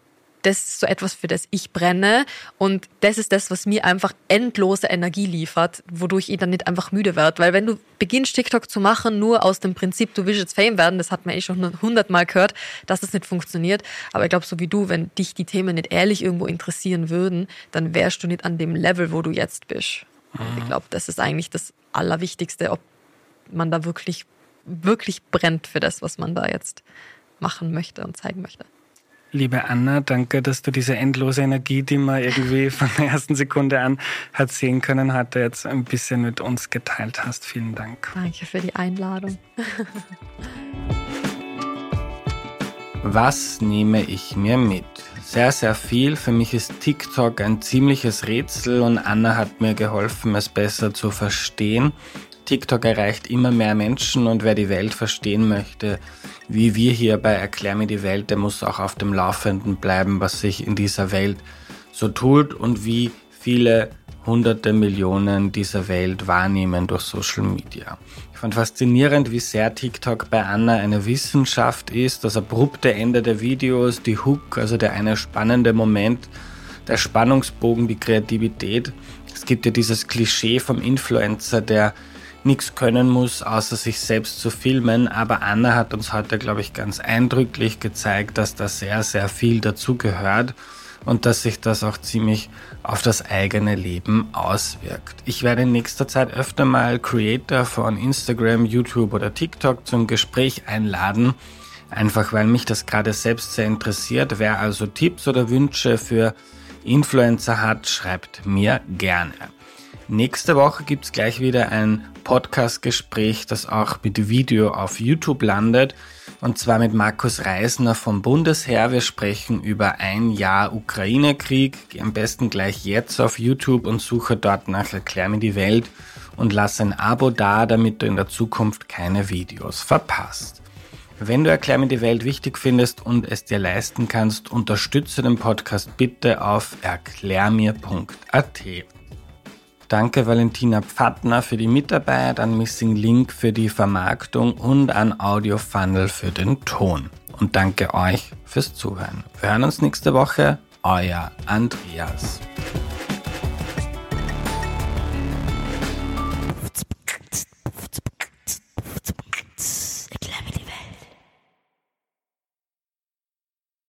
das ist so etwas, für das ich brenne. Und das ist das, was mir einfach endlose Energie liefert, wodurch ich dann nicht einfach müde werde. Weil wenn du beginnst, TikTok zu machen, nur aus dem Prinzip, du willst jetzt Fame werden, das hat man eh schon hundertmal gehört, dass das nicht funktioniert. Aber ich glaube, so wie du, wenn dich die Themen nicht ehrlich irgendwo interessieren würden, dann wärst du nicht an dem Level, wo du jetzt bist. Mhm. Ich glaube, das ist eigentlich das Allerwichtigste, ob man da wirklich, wirklich brennt für das, was man da jetzt machen möchte und zeigen möchte. Liebe Anna, danke, dass du diese endlose Energie, die man irgendwie von der ersten Sekunde an hat sehen können, heute jetzt ein bisschen mit uns geteilt hast. Vielen Dank. Danke für die Einladung. Was nehme ich mir mit? Sehr, sehr viel. Für mich ist TikTok ein ziemliches Rätsel und Anna hat mir geholfen, es besser zu verstehen. TikTok erreicht immer mehr Menschen und wer die Welt verstehen möchte, wie wir hier bei Erklär mir die Welt, der muss auch auf dem Laufenden bleiben, was sich in dieser Welt so tut und wie viele hunderte Millionen dieser Welt wahrnehmen durch Social Media. Ich fand faszinierend, wie sehr TikTok bei Anna eine Wissenschaft ist, das abrupte Ende der Videos, die Hook, also der eine spannende Moment, der Spannungsbogen, die Kreativität. Es gibt ja dieses Klischee vom Influencer, der nichts können muss, außer sich selbst zu filmen. Aber Anna hat uns heute, glaube ich, ganz eindrücklich gezeigt, dass da sehr, sehr viel dazugehört und dass sich das auch ziemlich auf das eigene Leben auswirkt. Ich werde in nächster Zeit öfter mal Creator von Instagram, YouTube oder TikTok zum Gespräch einladen, einfach weil mich das gerade selbst sehr interessiert. Wer also Tipps oder Wünsche für Influencer hat, schreibt mir gerne. Nächste Woche gibt's gleich wieder ein Podcast-Gespräch, das auch mit Video auf YouTube landet. Und zwar mit Markus Reisner vom Bundesheer. Wir sprechen über ein Jahr Ukraine-Krieg. Am besten gleich jetzt auf YouTube und suche dort nach Erklär mir die Welt und lass ein Abo da, damit du in der Zukunft keine Videos verpasst. Wenn du Erklär mir die Welt wichtig findest und es dir leisten kannst, unterstütze den Podcast bitte auf erklärmir.at. Danke Valentina Pfattner für die Mitarbeit, an Missing Link für die Vermarktung und an Audio Funnel für den Ton. Und danke euch fürs Zuhören. Wir hören uns nächste Woche. Euer Andreas.